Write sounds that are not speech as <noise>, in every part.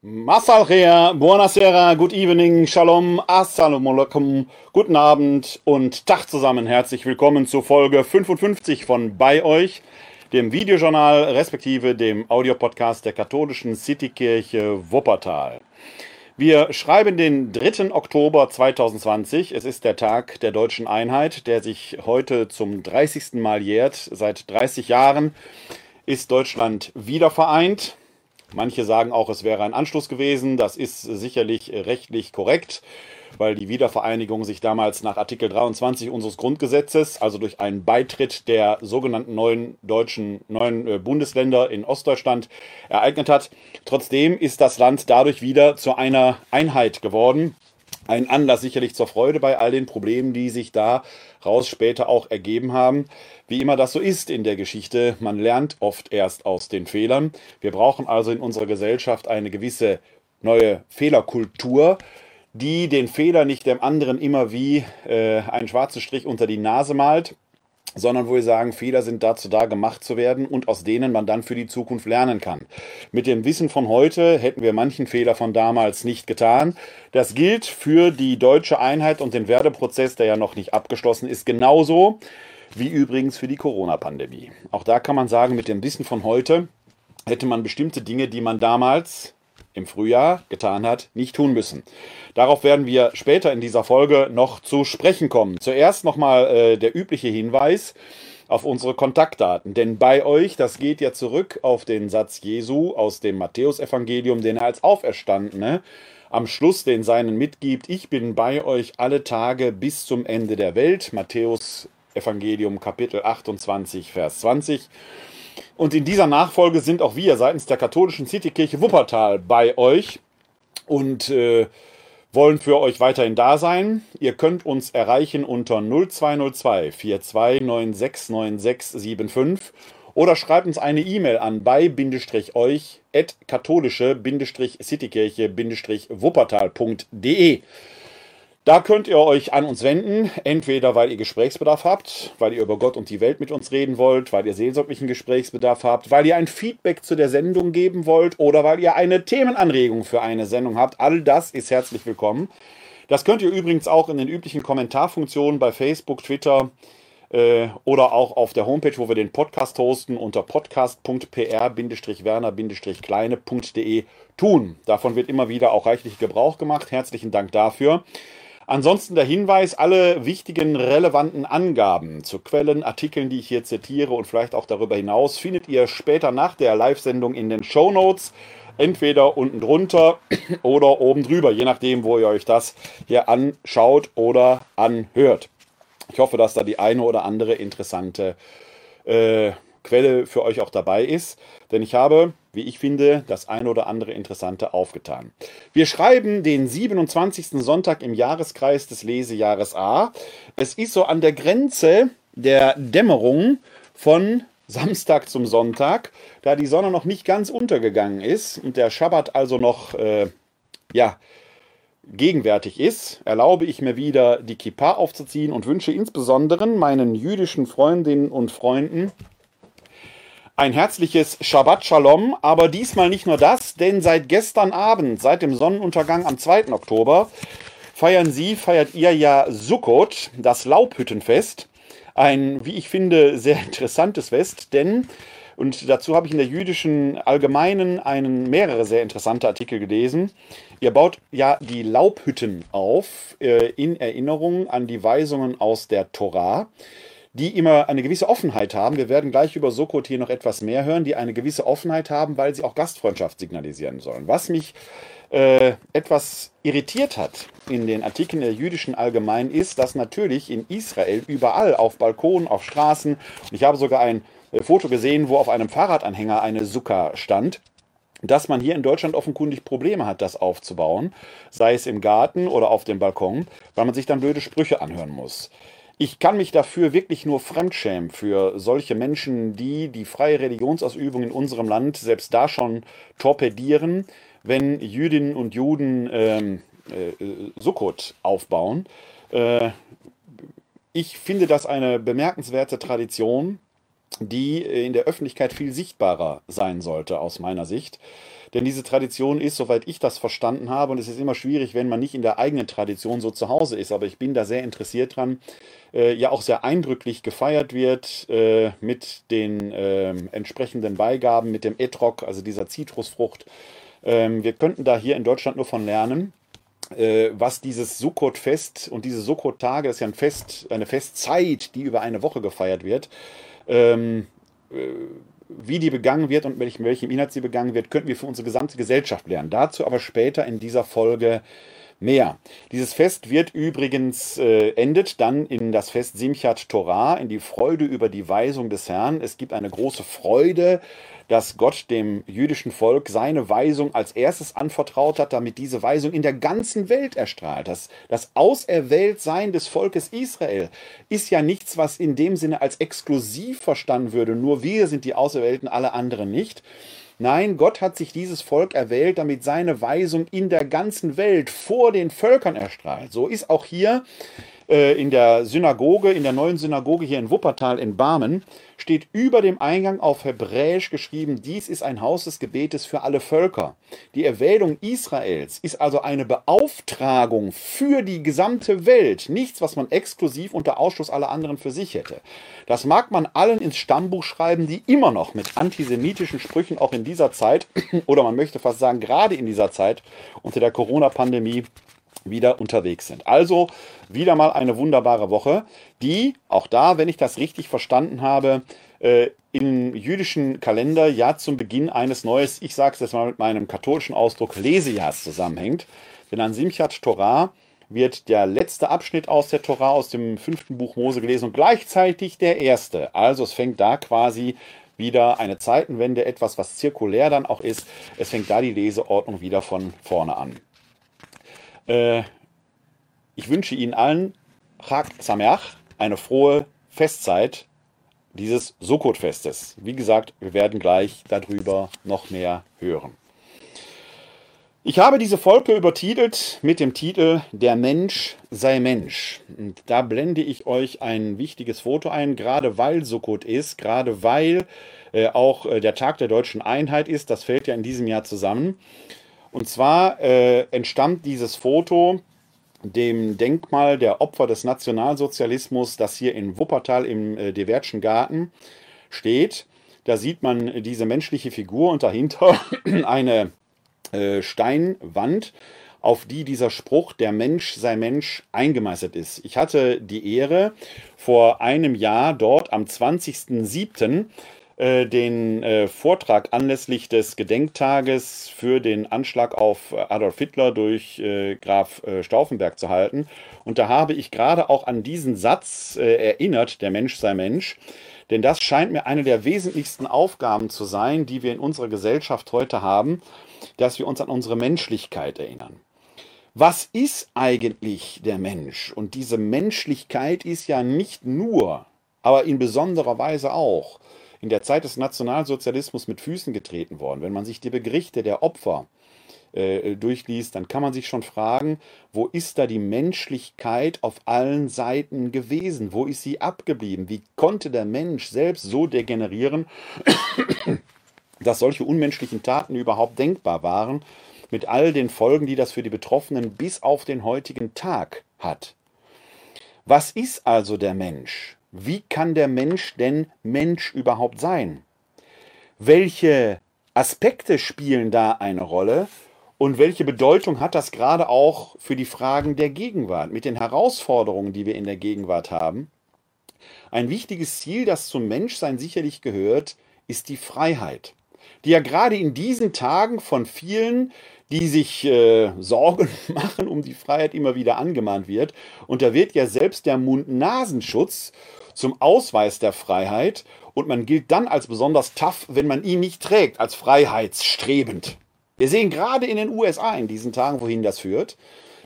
Masalchea, buonasera, good evening, shalom, assalamu alaikum, guten Abend und Tag zusammen. Herzlich willkommen zu Folge 55 von Bei euch, dem Videojournal respektive dem Audiopodcast der katholischen Citykirche Wuppertal. Wir schreiben den 3. Oktober 2020. Es ist der Tag der deutschen Einheit, der sich heute zum 30. Mal jährt. Seit 30 Jahren ist Deutschland wieder vereint. Manche sagen auch, es wäre ein Anschluss gewesen. Das ist sicherlich rechtlich korrekt, weil die Wiedervereinigung sich damals nach Artikel 23 unseres Grundgesetzes, also durch einen Beitritt der sogenannten neuen deutschen neuen äh, Bundesländer in Ostdeutschland ereignet hat. Trotzdem ist das Land dadurch wieder zu einer Einheit geworden ein Anlass sicherlich zur Freude bei all den Problemen, die sich daraus später auch ergeben haben. Wie immer das so ist in der Geschichte, man lernt oft erst aus den Fehlern. Wir brauchen also in unserer Gesellschaft eine gewisse neue Fehlerkultur, die den Fehler nicht dem anderen immer wie äh, einen schwarzen Strich unter die Nase malt, sondern wo wir sagen, Fehler sind dazu da, gemacht zu werden und aus denen man dann für die Zukunft lernen kann. Mit dem Wissen von heute hätten wir manchen Fehler von damals nicht getan. Das gilt für die deutsche Einheit und den Werdeprozess, der ja noch nicht abgeschlossen ist, genauso wie übrigens für die Corona-Pandemie. Auch da kann man sagen, mit dem Wissen von heute hätte man bestimmte Dinge, die man damals im Frühjahr getan hat, nicht tun müssen. Darauf werden wir später in dieser Folge noch zu sprechen kommen. Zuerst nochmal äh, der übliche Hinweis auf unsere Kontaktdaten. Denn bei euch, das geht ja zurück auf den Satz Jesu aus dem Matthäusevangelium, den er als Auferstandene am Schluss den Seinen mitgibt. Ich bin bei euch alle Tage bis zum Ende der Welt. Matthäus Evangelium Kapitel 28, Vers 20. Und in dieser Nachfolge sind auch wir seitens der katholischen Citykirche Wuppertal bei euch und äh, wollen für euch weiterhin da sein. Ihr könnt uns erreichen unter 0202 42969675 oder schreibt uns eine E-Mail an bei-euch at katholische-citykirche-wuppertal.de. Da könnt ihr euch an uns wenden, entweder weil ihr Gesprächsbedarf habt, weil ihr über Gott und die Welt mit uns reden wollt, weil ihr seelsorglichen Gesprächsbedarf habt, weil ihr ein Feedback zu der Sendung geben wollt oder weil ihr eine Themenanregung für eine Sendung habt. All das ist herzlich willkommen. Das könnt ihr übrigens auch in den üblichen Kommentarfunktionen bei Facebook, Twitter äh, oder auch auf der Homepage, wo wir den Podcast hosten, unter podcast.pr-werner-kleine.de tun. Davon wird immer wieder auch reichlich Gebrauch gemacht. Herzlichen Dank dafür. Ansonsten der Hinweis, alle wichtigen relevanten Angaben zu Quellen, Artikeln, die ich hier zitiere und vielleicht auch darüber hinaus, findet ihr später nach der Live-Sendung in den Show Notes. Entweder unten drunter <coughs> oder oben drüber, je nachdem, wo ihr euch das hier anschaut oder anhört. Ich hoffe, dass da die eine oder andere interessante äh, Quelle für euch auch dabei ist, denn ich habe, wie ich finde, das eine oder andere Interessante aufgetan. Wir schreiben den 27. Sonntag im Jahreskreis des Lesejahres A. Es ist so an der Grenze der Dämmerung von Samstag zum Sonntag, da die Sonne noch nicht ganz untergegangen ist und der Schabbat also noch, äh, ja, gegenwärtig ist, erlaube ich mir wieder, die Kippa aufzuziehen und wünsche insbesondere meinen jüdischen Freundinnen und Freunden ein herzliches Shabbat Shalom, aber diesmal nicht nur das, denn seit gestern Abend, seit dem Sonnenuntergang am 2. Oktober, feiern Sie, feiert ihr ja Sukkot, das Laubhüttenfest. Ein, wie ich finde, sehr <laughs> interessantes Fest, denn, und dazu habe ich in der jüdischen Allgemeinen einen, mehrere sehr interessante Artikel gelesen, ihr baut ja die Laubhütten auf äh, in Erinnerung an die Weisungen aus der Torah die immer eine gewisse Offenheit haben. Wir werden gleich über Sokot hier noch etwas mehr hören, die eine gewisse Offenheit haben, weil sie auch Gastfreundschaft signalisieren sollen. Was mich äh, etwas irritiert hat in den Artikeln der jüdischen Allgemein ist, dass natürlich in Israel überall auf Balkonen, auf Straßen, ich habe sogar ein äh, Foto gesehen, wo auf einem Fahrradanhänger eine Sukkah stand, dass man hier in Deutschland offenkundig Probleme hat, das aufzubauen, sei es im Garten oder auf dem Balkon, weil man sich dann blöde Sprüche anhören muss. Ich kann mich dafür wirklich nur fremdschämen für solche Menschen, die die freie Religionsausübung in unserem Land selbst da schon torpedieren, wenn Jüdinnen und Juden ähm, äh, Sukkot aufbauen. Äh, ich finde das eine bemerkenswerte Tradition, die in der Öffentlichkeit viel sichtbarer sein sollte, aus meiner Sicht. Denn diese Tradition ist, soweit ich das verstanden habe, und es ist immer schwierig, wenn man nicht in der eigenen Tradition so zu Hause ist, aber ich bin da sehr interessiert dran, äh, ja auch sehr eindrücklich gefeiert wird äh, mit den äh, entsprechenden Beigaben, mit dem Etrog, also dieser Zitrusfrucht. Ähm, wir könnten da hier in Deutschland nur von lernen äh, was dieses Sukkot-Fest und diese Sukkot-Tage, ist ja ein Fest, eine Festzeit, die über eine Woche gefeiert wird, ähm, äh, wie die begangen wird und welchem, welchem Inhalt sie begangen wird, könnten wir für unsere gesamte Gesellschaft lernen. Dazu aber später in dieser Folge mehr. Dieses Fest wird übrigens äh, endet dann in das Fest Simchat Torah, in die Freude über die Weisung des Herrn. Es gibt eine große Freude, dass Gott dem jüdischen Volk seine Weisung als erstes anvertraut hat, damit diese Weisung in der ganzen Welt erstrahlt. Das, das Auserwähltsein des Volkes Israel ist ja nichts, was in dem Sinne als exklusiv verstanden würde. Nur wir sind die Auserwählten, alle anderen nicht. Nein, Gott hat sich dieses Volk erwählt, damit seine Weisung in der ganzen Welt vor den Völkern erstrahlt. So ist auch hier äh, in der Synagoge, in der neuen Synagoge hier in Wuppertal in Barmen, steht über dem Eingang auf Hebräisch geschrieben, dies ist ein Haus des Gebetes für alle Völker. Die Erwählung Israels ist also eine Beauftragung für die gesamte Welt, nichts, was man exklusiv unter Ausschluss aller anderen für sich hätte. Das mag man allen ins Stammbuch schreiben, die immer noch mit antisemitischen Sprüchen auch in dieser Zeit, <clears throat> oder man möchte fast sagen, gerade in dieser Zeit unter der Corona-Pandemie wieder unterwegs sind. Also wieder mal eine wunderbare Woche, die auch da, wenn ich das richtig verstanden habe, äh, im jüdischen Kalender ja zum Beginn eines neues, ich sage es jetzt mal mit meinem katholischen Ausdruck, Lesejahrs zusammenhängt. Denn an Simchat Torah wird der letzte Abschnitt aus der Torah aus dem fünften Buch Mose gelesen und gleichzeitig der erste. Also es fängt da quasi wieder eine Zeitenwende, etwas, was zirkulär dann auch ist. Es fängt da die Leseordnung wieder von vorne an. Äh, ich wünsche Ihnen allen Chag Sameach, eine frohe Festzeit dieses Sukkot-Festes. Wie gesagt, wir werden gleich darüber noch mehr hören. Ich habe diese Folge übertitelt mit dem Titel Der Mensch sei Mensch. Und da blende ich euch ein wichtiges Foto ein, gerade weil Sukkot ist, gerade weil äh, auch äh, der Tag der deutschen Einheit ist. Das fällt ja in diesem Jahr zusammen. Und zwar äh, entstammt dieses Foto dem Denkmal der Opfer des Nationalsozialismus, das hier in Wuppertal im äh, Dewertschen Garten steht. Da sieht man diese menschliche Figur und dahinter <clears throat> eine äh, Steinwand, auf die dieser Spruch, der Mensch sei Mensch, eingemeißelt ist. Ich hatte die Ehre, vor einem Jahr dort am 20.07 äh, den äh, Vortrag anlässlich des Gedenktages für den Anschlag auf Adolf Hitler durch äh, Graf äh, Stauffenberg zu halten. Und da habe ich gerade auch an diesen Satz äh, erinnert, der Mensch sei Mensch. Denn das scheint mir eine der wesentlichsten Aufgaben zu sein, die wir in unserer Gesellschaft heute haben, dass wir uns an unsere Menschlichkeit erinnern. Was ist eigentlich der Mensch? Und diese Menschlichkeit ist ja nicht nur, aber in besonderer Weise auch in der Zeit des Nationalsozialismus mit Füßen getreten worden. Wenn man sich die Berichte der Opfer äh, durchliest, dann kann man sich schon fragen, wo ist da die Menschlichkeit auf allen Seiten gewesen? Wo ist sie abgeblieben? Wie konnte der Mensch selbst so degenerieren, <coughs> dass solche unmenschlichen Taten überhaupt denkbar waren, mit all den Folgen, die das für die Betroffenen bis auf den heutigen Tag hat? Was ist also der Mensch? Wie kann der Mensch denn Mensch überhaupt sein? Welche Aspekte spielen da eine Rolle und welche Bedeutung hat das gerade auch für die Fragen der Gegenwart, mit den Herausforderungen, die wir in der Gegenwart haben? Ein wichtiges Ziel, das zum Menschsein sicherlich gehört, ist die Freiheit, die ja gerade in diesen Tagen von vielen die sich äh, Sorgen <laughs> machen um die Freiheit immer wieder angemahnt wird. Und da wird ja selbst der Mund-Nasenschutz zum Ausweis der Freiheit und man gilt dann als besonders tough, wenn man ihn nicht trägt, als freiheitsstrebend. Wir sehen gerade in den USA in diesen Tagen, wohin das führt.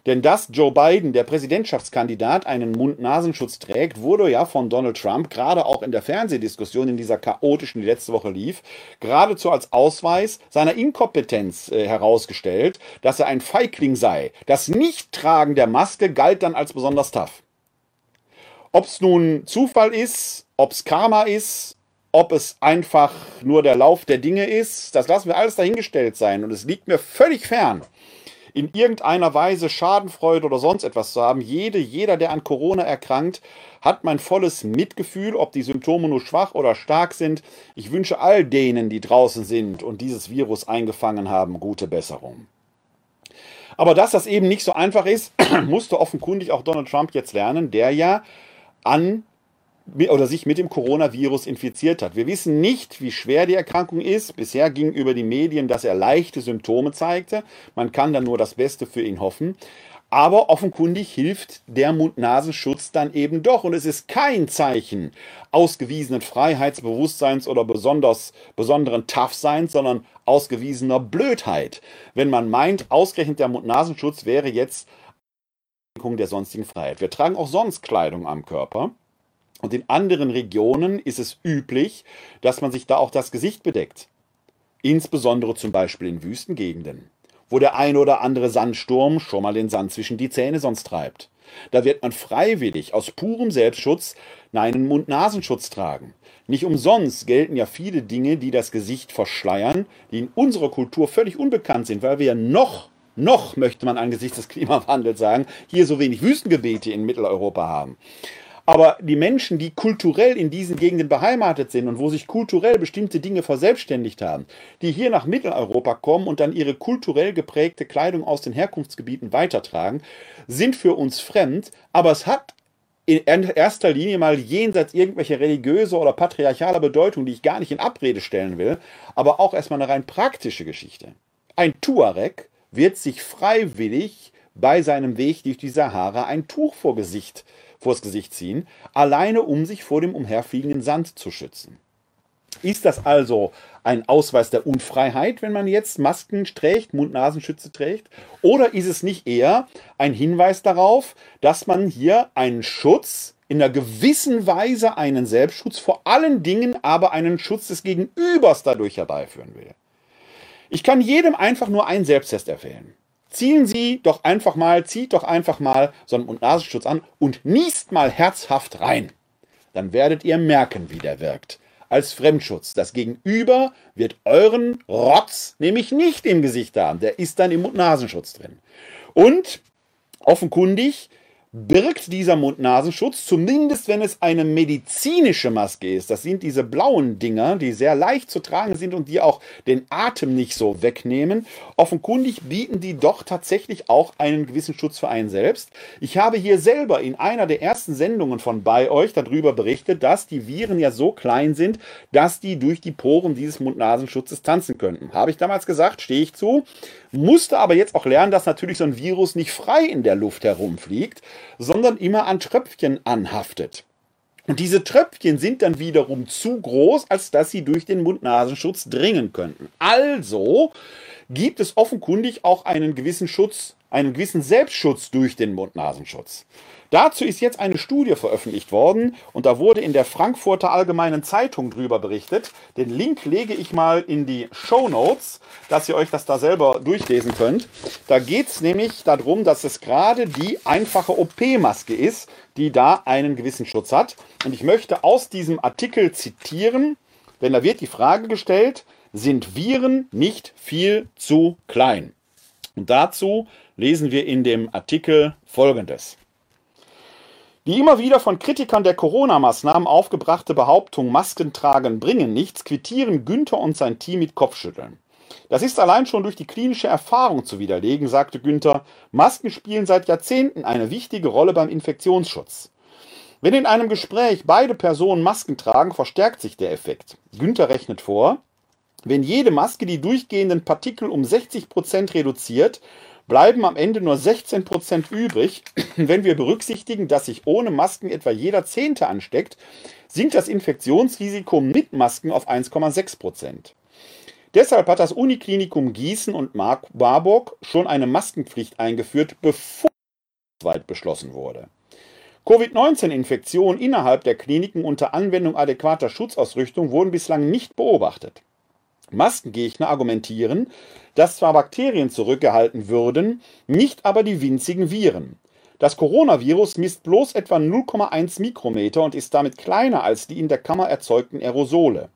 Denn dass Joe Biden, der Präsidentschaftskandidat, einen Mund-Nasenschutz trägt, wurde ja von Donald Trump, gerade auch in der Fernsehdiskussion, in dieser chaotischen, die letzte Woche lief, geradezu als Ausweis seiner Inkompetenz äh, herausgestellt, dass er ein Feigling sei. Das Nichttragen der Maske galt dann als besonders tough. Ob es nun Zufall ist, ob es Karma ist, ob es einfach nur der Lauf der Dinge ist, das lassen wir alles dahingestellt sein. Und es liegt mir völlig fern, in irgendeiner Weise Schadenfreude oder sonst etwas zu haben. Jede, jeder, der an Corona erkrankt, hat mein volles Mitgefühl, ob die Symptome nur schwach oder stark sind. Ich wünsche all denen, die draußen sind und dieses Virus eingefangen haben, gute Besserung. Aber dass das eben nicht so einfach ist, <clears throat> musste offenkundig auch Donald Trump jetzt lernen, der ja an oder sich mit dem Coronavirus infiziert hat. Wir wissen nicht, wie schwer die Erkrankung ist. Bisher ging über die Medien, dass er leichte Symptome zeigte. Man kann dann nur das Beste für ihn hoffen. Aber offenkundig hilft der Mund-Nasenschutz dann eben doch. Und es ist kein Zeichen ausgewiesenen Freiheitsbewusstseins oder besonders, besonderen Toughseins, sondern ausgewiesener Blödheit. Wenn man meint, ausgerechnet der Mund-Nasenschutz wäre jetzt der sonstigen Freiheit. Wir tragen auch sonst Kleidung am Körper. Und in anderen Regionen ist es üblich, dass man sich da auch das Gesicht bedeckt. Insbesondere zum Beispiel in Wüstengegenden, wo der ein oder andere Sandsturm schon mal den Sand zwischen die Zähne sonst treibt. Da wird man freiwillig aus purem Selbstschutz einen Mund-Nasenschutz tragen. Nicht umsonst gelten ja viele Dinge, die das Gesicht verschleiern, die in unserer Kultur völlig unbekannt sind, weil wir ja noch, noch möchte man angesichts des Klimawandels sagen, hier so wenig Wüstengebiete in Mitteleuropa haben. Aber die Menschen, die kulturell in diesen Gegenden beheimatet sind und wo sich kulturell bestimmte Dinge verselbstständigt haben, die hier nach Mitteleuropa kommen und dann ihre kulturell geprägte Kleidung aus den Herkunftsgebieten weitertragen, sind für uns fremd, aber es hat in erster Linie mal jenseits irgendwelcher religiöser oder patriarchaler Bedeutung, die ich gar nicht in Abrede stellen will, aber auch erstmal eine rein praktische Geschichte. Ein Tuareg wird sich freiwillig bei seinem Weg durch die Sahara ein Tuch vor Gesicht vors Gesicht ziehen, alleine um sich vor dem umherfliegenden Sand zu schützen. Ist das also ein Ausweis der Unfreiheit, wenn man jetzt Masken trägt, Mund-Nasenschütze trägt? Oder ist es nicht eher ein Hinweis darauf, dass man hier einen Schutz, in einer gewissen Weise einen Selbstschutz, vor allen Dingen aber einen Schutz des Gegenübers dadurch herbeiführen will? Ich kann jedem einfach nur einen Selbsttest erfehlen ziehen Sie doch einfach mal, zieht doch einfach mal so einen Mund-Nasenschutz an und niest mal herzhaft rein. Dann werdet ihr merken, wie der wirkt. Als Fremdschutz. Das Gegenüber wird euren Rotz nämlich nicht im Gesicht haben. Der ist dann im Mund-Nasenschutz drin. Und offenkundig birgt dieser Mund-Nasenschutz, zumindest wenn es eine medizinische Maske ist. Das sind diese blauen Dinger, die sehr leicht zu tragen sind und die auch den Atem nicht so wegnehmen. Offenkundig bieten die doch tatsächlich auch einen gewissen Schutz für einen selbst. Ich habe hier selber in einer der ersten Sendungen von bei euch darüber berichtet, dass die Viren ja so klein sind, dass die durch die Poren dieses Mund-Nasenschutzes tanzen könnten. Habe ich damals gesagt, stehe ich zu. Musste aber jetzt auch lernen, dass natürlich so ein Virus nicht frei in der Luft herumfliegt, sondern immer an Tröpfchen anhaftet. Und diese Tröpfchen sind dann wiederum zu groß, als dass sie durch den Mund-Nasenschutz dringen könnten. Also gibt es offenkundig auch einen gewissen Schutz, einen gewissen Selbstschutz durch den Mund-Nasenschutz. Dazu ist jetzt eine Studie veröffentlicht worden und da wurde in der Frankfurter Allgemeinen Zeitung drüber berichtet. Den Link lege ich mal in die Show Notes, dass ihr euch das da selber durchlesen könnt. Da geht es nämlich darum, dass es gerade die einfache OP-Maske ist, die da einen gewissen Schutz hat. Und ich möchte aus diesem Artikel zitieren, denn da wird die Frage gestellt, sind Viren nicht viel zu klein? Und dazu lesen wir in dem Artikel Folgendes. Die immer wieder von Kritikern der Corona-Maßnahmen aufgebrachte Behauptung, Masken tragen bringen nichts, quittieren Günther und sein Team mit Kopfschütteln. Das ist allein schon durch die klinische Erfahrung zu widerlegen, sagte Günther. Masken spielen seit Jahrzehnten eine wichtige Rolle beim Infektionsschutz. Wenn in einem Gespräch beide Personen Masken tragen, verstärkt sich der Effekt. Günther rechnet vor, wenn jede Maske die durchgehenden Partikel um 60 Prozent reduziert, bleiben am Ende nur 16% übrig. <clears throat> Wenn wir berücksichtigen, dass sich ohne Masken etwa jeder Zehnte ansteckt, sinkt das Infektionsrisiko mit Masken auf 1,6%. Deshalb hat das Uniklinikum Gießen und Marburg schon eine Maskenpflicht eingeführt, bevor weit beschlossen wurde. Covid-19-Infektionen innerhalb der Kliniken unter Anwendung adäquater Schutzausrüstung wurden bislang nicht beobachtet. Maskengegner argumentieren, dass zwar Bakterien zurückgehalten würden, nicht aber die winzigen Viren. Das Coronavirus misst bloß etwa 0,1 Mikrometer und ist damit kleiner als die in der Kammer erzeugten Aerosole.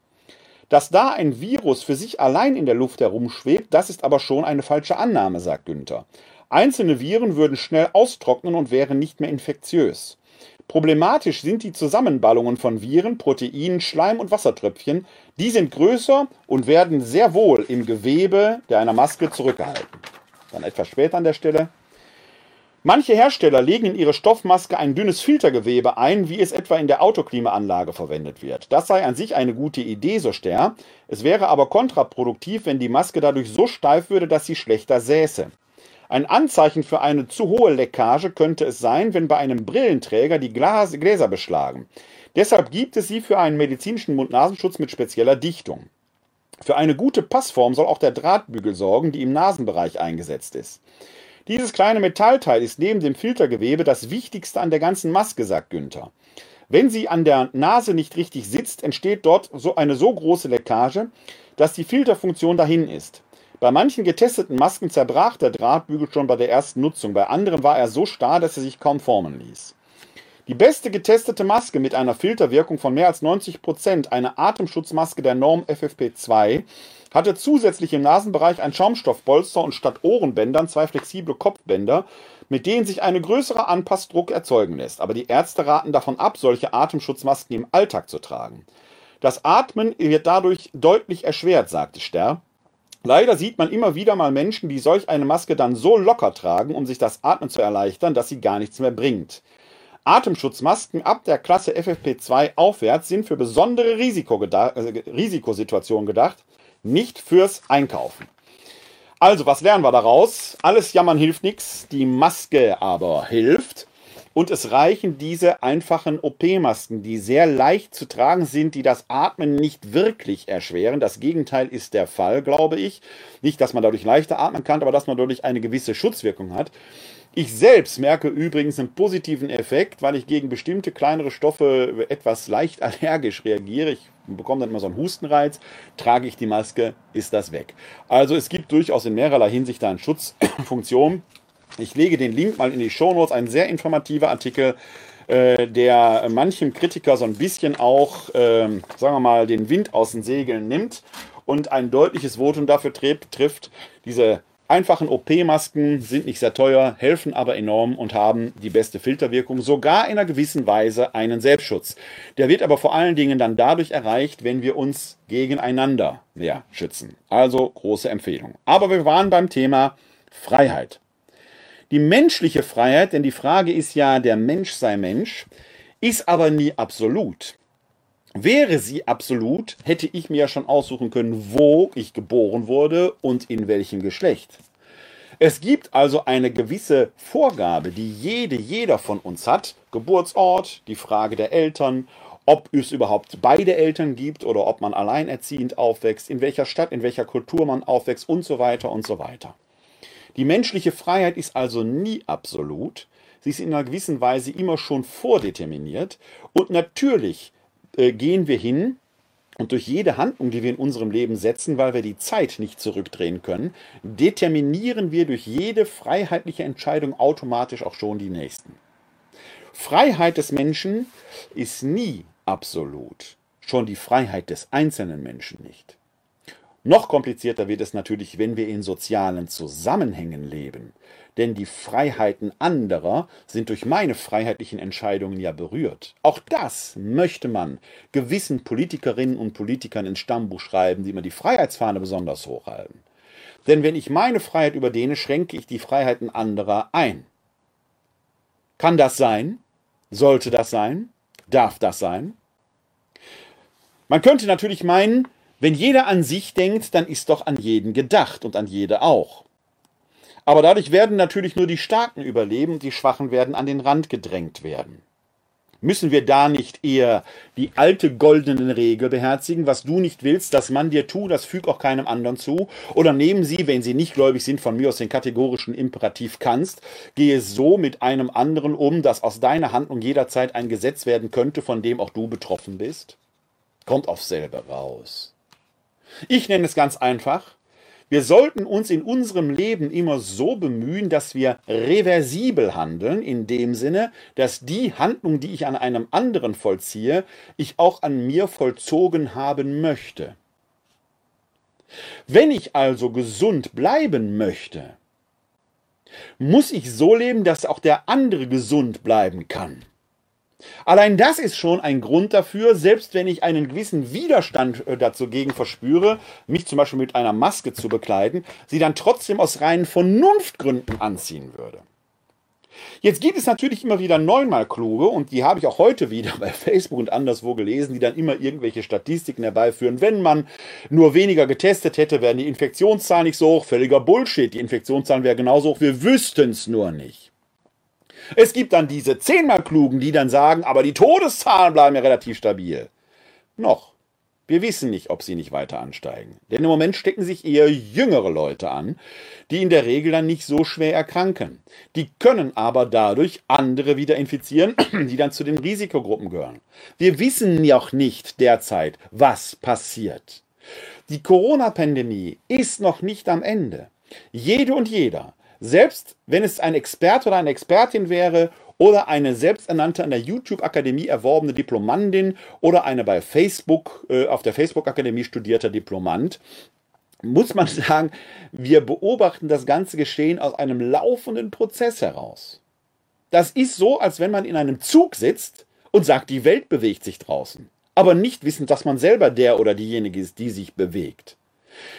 Dass da ein Virus für sich allein in der Luft herumschwebt, das ist aber schon eine falsche Annahme, sagt Günther. Einzelne Viren würden schnell austrocknen und wären nicht mehr infektiös. Problematisch sind die Zusammenballungen von Viren, Proteinen, Schleim und Wassertröpfchen. Die sind größer und werden sehr wohl im Gewebe der einer Maske zurückgehalten. Dann etwas später an der Stelle. Manche Hersteller legen in ihre Stoffmaske ein dünnes Filtergewebe ein, wie es etwa in der Autoklimaanlage verwendet wird. Das sei an sich eine gute Idee, so Ster. Es wäre aber kontraproduktiv, wenn die Maske dadurch so steif würde, dass sie schlechter säße. Ein Anzeichen für eine zu hohe Leckage könnte es sein, wenn bei einem Brillenträger die Gläser beschlagen. Deshalb gibt es sie für einen medizinischen Mund-Nasenschutz mit spezieller Dichtung. Für eine gute Passform soll auch der Drahtbügel sorgen, die im Nasenbereich eingesetzt ist. Dieses kleine Metallteil ist neben dem Filtergewebe das wichtigste an der ganzen Maske, sagt Günther. Wenn sie an der Nase nicht richtig sitzt, entsteht dort so eine so große Leckage, dass die Filterfunktion dahin ist. Bei manchen getesteten Masken zerbrach der Drahtbügel schon bei der ersten Nutzung, bei anderen war er so starr, dass er sich kaum formen ließ. Die beste getestete Maske mit einer Filterwirkung von mehr als 90%, eine Atemschutzmaske der Norm FFP2, hatte zusätzlich im Nasenbereich ein Schaumstoffpolster und statt Ohrenbändern zwei flexible Kopfbänder, mit denen sich ein größerer Anpassdruck erzeugen lässt. Aber die Ärzte raten davon ab, solche Atemschutzmasken im Alltag zu tragen. Das Atmen wird dadurch deutlich erschwert, sagte Sterr. Leider sieht man immer wieder mal Menschen, die solch eine Maske dann so locker tragen, um sich das Atmen zu erleichtern, dass sie gar nichts mehr bringt. Atemschutzmasken ab der Klasse FFP2 aufwärts sind für besondere äh, Risikosituationen gedacht, nicht fürs Einkaufen. Also, was lernen wir daraus? Alles jammern hilft nichts, die Maske aber hilft. Und es reichen diese einfachen OP-Masken, die sehr leicht zu tragen sind, die das Atmen nicht wirklich erschweren. Das Gegenteil ist der Fall, glaube ich. Nicht, dass man dadurch leichter atmen kann, aber dass man dadurch eine gewisse Schutzwirkung hat. Ich selbst merke übrigens einen positiven Effekt, weil ich gegen bestimmte kleinere Stoffe etwas leicht <laughs> allergisch reagiere. Ich bekomme dann immer so einen Hustenreiz. Trage ich die Maske, ist das weg. Also es gibt durchaus in mehrerlei Hinsicht da eine Schutzfunktion. Ich lege den Link mal in die Show Notes. Ein sehr informativer Artikel, äh, der manchem Kritiker so ein bisschen auch, äh, sagen wir mal, den Wind aus den Segeln nimmt und ein deutliches Votum dafür trifft, diese Einfachen OP-Masken sind nicht sehr teuer, helfen aber enorm und haben die beste Filterwirkung, sogar in einer gewissen Weise einen Selbstschutz. Der wird aber vor allen Dingen dann dadurch erreicht, wenn wir uns gegeneinander mehr schützen. Also große Empfehlung. Aber wir waren beim Thema Freiheit. Die menschliche Freiheit, denn die Frage ist ja, der Mensch sei Mensch, ist aber nie absolut. Wäre sie absolut, hätte ich mir ja schon aussuchen können, wo ich geboren wurde und in welchem Geschlecht. Es gibt also eine gewisse Vorgabe, die jede, jeder von uns hat. Geburtsort, die Frage der Eltern, ob es überhaupt beide Eltern gibt oder ob man alleinerziehend aufwächst, in welcher Stadt, in welcher Kultur man aufwächst und so weiter und so weiter. Die menschliche Freiheit ist also nie absolut. Sie ist in einer gewissen Weise immer schon vordeterminiert. Und natürlich äh, gehen wir hin und durch jede Handlung, die wir in unserem Leben setzen, weil wir die Zeit nicht zurückdrehen können, determinieren wir durch jede freiheitliche Entscheidung automatisch auch schon die nächsten. Freiheit des Menschen ist nie absolut, schon die Freiheit des einzelnen Menschen nicht. Noch komplizierter wird es natürlich, wenn wir in sozialen Zusammenhängen leben. Denn die Freiheiten anderer sind durch meine freiheitlichen Entscheidungen ja berührt. Auch das möchte man gewissen Politikerinnen und Politikern ins Stammbuch schreiben, die immer die Freiheitsfahne besonders hochhalten. Denn wenn ich meine Freiheit überdehne, schränke ich die Freiheiten anderer ein. Kann das sein? Sollte das sein? Darf das sein? Man könnte natürlich meinen, wenn jeder an sich denkt, dann ist doch an jeden gedacht und an jede auch. Aber dadurch werden natürlich nur die Starken überleben, die Schwachen werden an den Rand gedrängt werden. Müssen wir da nicht eher die alte goldene Regel beherzigen, was du nicht willst, dass man dir tu, das füg auch keinem anderen zu? Oder nehmen Sie, wenn Sie nicht gläubig sind, von mir aus den kategorischen Imperativ kannst, gehe so mit einem anderen um, dass aus deiner Handlung jederzeit ein Gesetz werden könnte, von dem auch du betroffen bist? Kommt aufs selbe raus. Ich nenne es ganz einfach. Wir sollten uns in unserem Leben immer so bemühen, dass wir reversibel handeln, in dem Sinne, dass die Handlung, die ich an einem anderen vollziehe, ich auch an mir vollzogen haben möchte. Wenn ich also gesund bleiben möchte, muss ich so leben, dass auch der andere gesund bleiben kann. Allein das ist schon ein Grund dafür, selbst wenn ich einen gewissen Widerstand äh, dazu gegen verspüre, mich zum Beispiel mit einer Maske zu bekleiden, sie dann trotzdem aus reinen Vernunftgründen anziehen würde. Jetzt gibt es natürlich immer wieder neunmal kluge und die habe ich auch heute wieder bei <laughs> Facebook und anderswo gelesen, die dann immer irgendwelche Statistiken herbeiführen. Wenn man nur weniger getestet hätte, wären die Infektionszahlen nicht so hoch. Völliger Bullshit. Die Infektionszahlen wären genauso hoch. Wir wüssten es nur nicht. Es gibt dann diese zehnmal Klugen, die dann sagen, aber die Todeszahlen bleiben ja relativ stabil. Noch. Wir wissen nicht, ob sie nicht weiter ansteigen. Denn im Moment stecken sich eher jüngere Leute an, die in der Regel dann nicht so schwer erkranken. Die können aber dadurch andere wieder infizieren, <clears throat> die dann zu den Risikogruppen gehören. Wir wissen ja auch nicht derzeit, was passiert. Die Corona-Pandemie ist noch nicht am Ende. Jede und jeder selbst wenn es ein Experte oder eine Expertin wäre oder eine selbsternannte an der YouTube-Akademie erworbene Diplomandin oder eine bei Facebook, äh, auf der Facebook-Akademie studierte Diplomant, muss man <laughs> sagen, wir beobachten das ganze Geschehen aus einem laufenden Prozess heraus. Das ist so, als wenn man in einem Zug sitzt und sagt, die Welt bewegt sich draußen, aber nicht wissend, dass man selber der oder diejenige ist, die sich bewegt.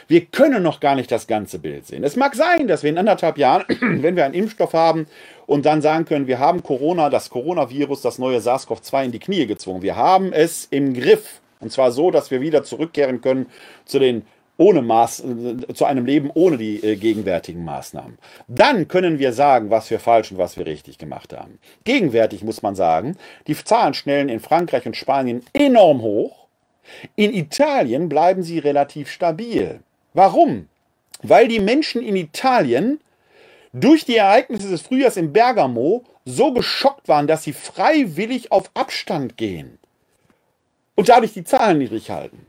Wir können noch gar nicht das ganze Bild sehen. Es mag sein, dass wir in anderthalb Jahren, <clears throat> wenn wir einen Impfstoff haben und dann sagen können, wir haben Corona, das Coronavirus, das neue SARS-CoV-2 in die Knie gezwungen. Wir haben es im Griff. Und zwar so, dass wir wieder zurückkehren können zu den ohne Maß, äh, zu einem Leben ohne die äh, gegenwärtigen Maßnahmen. Dann können wir sagen, was wir falsch und was wir richtig gemacht haben. Gegenwärtig muss man sagen, die Zahlen schnellen in Frankreich und Spanien enorm hoch. In Italien bleiben sie relativ stabil. Warum? Weil die Menschen in Italien durch die Ereignisse des Frühjahrs in Bergamo so geschockt waren, dass sie freiwillig auf Abstand gehen und dadurch die Zahlen niedrig halten.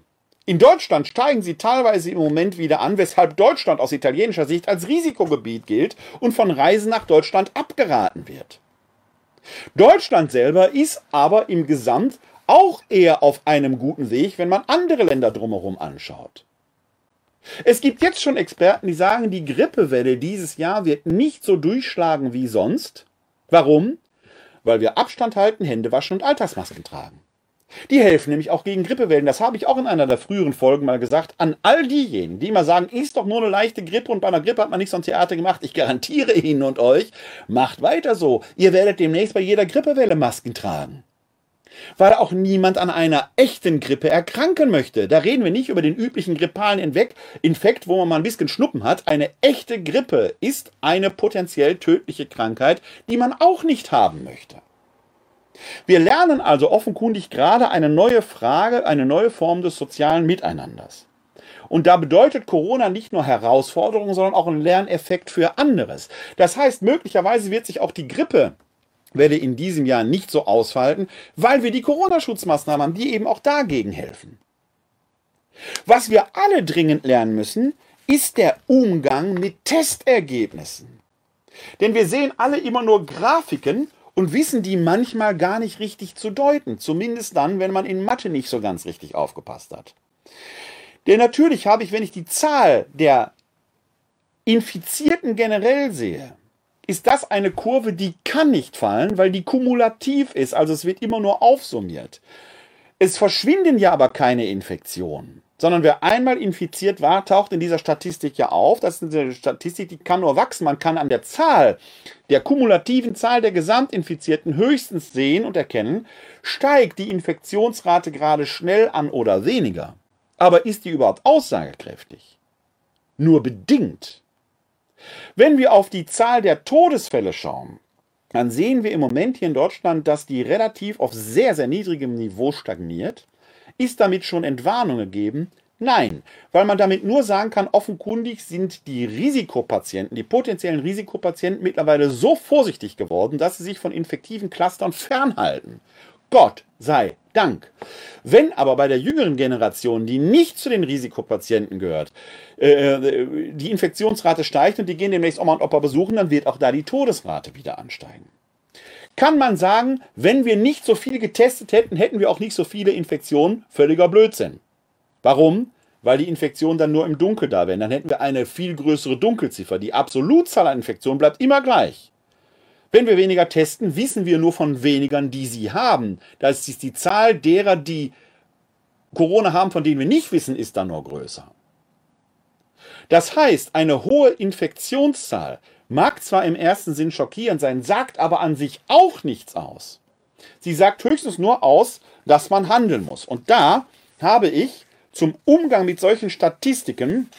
In Deutschland steigen sie teilweise im Moment wieder an, weshalb Deutschland aus italienischer Sicht als Risikogebiet gilt und von Reisen nach Deutschland abgeraten wird. Deutschland selber ist aber im Gesamt auch eher auf einem guten Weg, wenn man andere Länder drumherum anschaut. Es gibt jetzt schon Experten, die sagen, die Grippewelle dieses Jahr wird nicht so durchschlagen wie sonst. Warum? Weil wir Abstand halten, Hände waschen und Alltagsmasken tragen. Die helfen nämlich auch gegen Grippewellen. Das habe ich auch in einer der früheren Folgen mal gesagt. An all diejenigen, die immer sagen, ist doch nur eine leichte Grippe und bei einer Grippe hat man nicht so ein Theater gemacht. Ich garantiere Ihnen und euch, macht weiter so. Ihr werdet demnächst bei jeder Grippewelle Masken tragen weil auch niemand an einer echten Grippe erkranken möchte. Da reden wir nicht über den üblichen grippalen Infekt, wo man mal ein bisschen Schnuppen hat. Eine echte Grippe ist eine potenziell tödliche Krankheit, die man auch nicht haben möchte. Wir lernen also offenkundig gerade eine neue Frage, eine neue Form des sozialen Miteinanders. Und da bedeutet Corona nicht nur Herausforderungen, sondern auch einen Lerneffekt für anderes. Das heißt, möglicherweise wird sich auch die Grippe werde in diesem Jahr nicht so ausfalten, weil wir die Corona-Schutzmaßnahmen haben, die eben auch dagegen helfen. Was wir alle dringend lernen müssen, ist der Umgang mit Testergebnissen. Denn wir sehen alle immer nur Grafiken und wissen die manchmal gar nicht richtig zu deuten, zumindest dann, wenn man in Mathe nicht so ganz richtig aufgepasst hat. Denn natürlich habe ich, wenn ich die Zahl der Infizierten generell sehe, ist das eine Kurve, die kann nicht fallen, weil die kumulativ ist. Also es wird immer nur aufsummiert. Es verschwinden ja aber keine Infektionen, sondern wer einmal infiziert war, taucht in dieser Statistik ja auf. Das ist eine Statistik, die kann nur wachsen. Man kann an der Zahl, der kumulativen Zahl der Gesamtinfizierten höchstens sehen und erkennen, steigt die Infektionsrate gerade schnell an oder weniger. Aber ist die überhaupt aussagekräftig? Nur bedingt. Wenn wir auf die Zahl der Todesfälle schauen, dann sehen wir im Moment hier in Deutschland, dass die relativ auf sehr, sehr niedrigem Niveau stagniert. Ist damit schon Entwarnung gegeben? Nein, weil man damit nur sagen kann, offenkundig sind die Risikopatienten, die potenziellen Risikopatienten mittlerweile so vorsichtig geworden, dass sie sich von infektiven Clustern fernhalten. Gott sei Dank. Wenn aber bei der jüngeren Generation, die nicht zu den Risikopatienten gehört, äh, die Infektionsrate steigt und die gehen demnächst Oma und Opa besuchen, dann wird auch da die Todesrate wieder ansteigen. Kann man sagen, wenn wir nicht so viel getestet hätten, hätten wir auch nicht so viele Infektionen? Völliger Blödsinn. Warum? Weil die Infektionen dann nur im Dunkel da wären. Dann hätten wir eine viel größere Dunkelziffer. Die Absolutzahl an Infektionen bleibt immer gleich. Wenn wir weniger testen, wissen wir nur von wenigern, die sie haben. Das ist die Zahl derer, die Corona haben, von denen wir nicht wissen, ist dann nur größer. Das heißt, eine hohe Infektionszahl mag zwar im ersten Sinn schockierend sein, sagt aber an sich auch nichts aus. Sie sagt höchstens nur aus, dass man handeln muss. Und da habe ich zum Umgang mit solchen Statistiken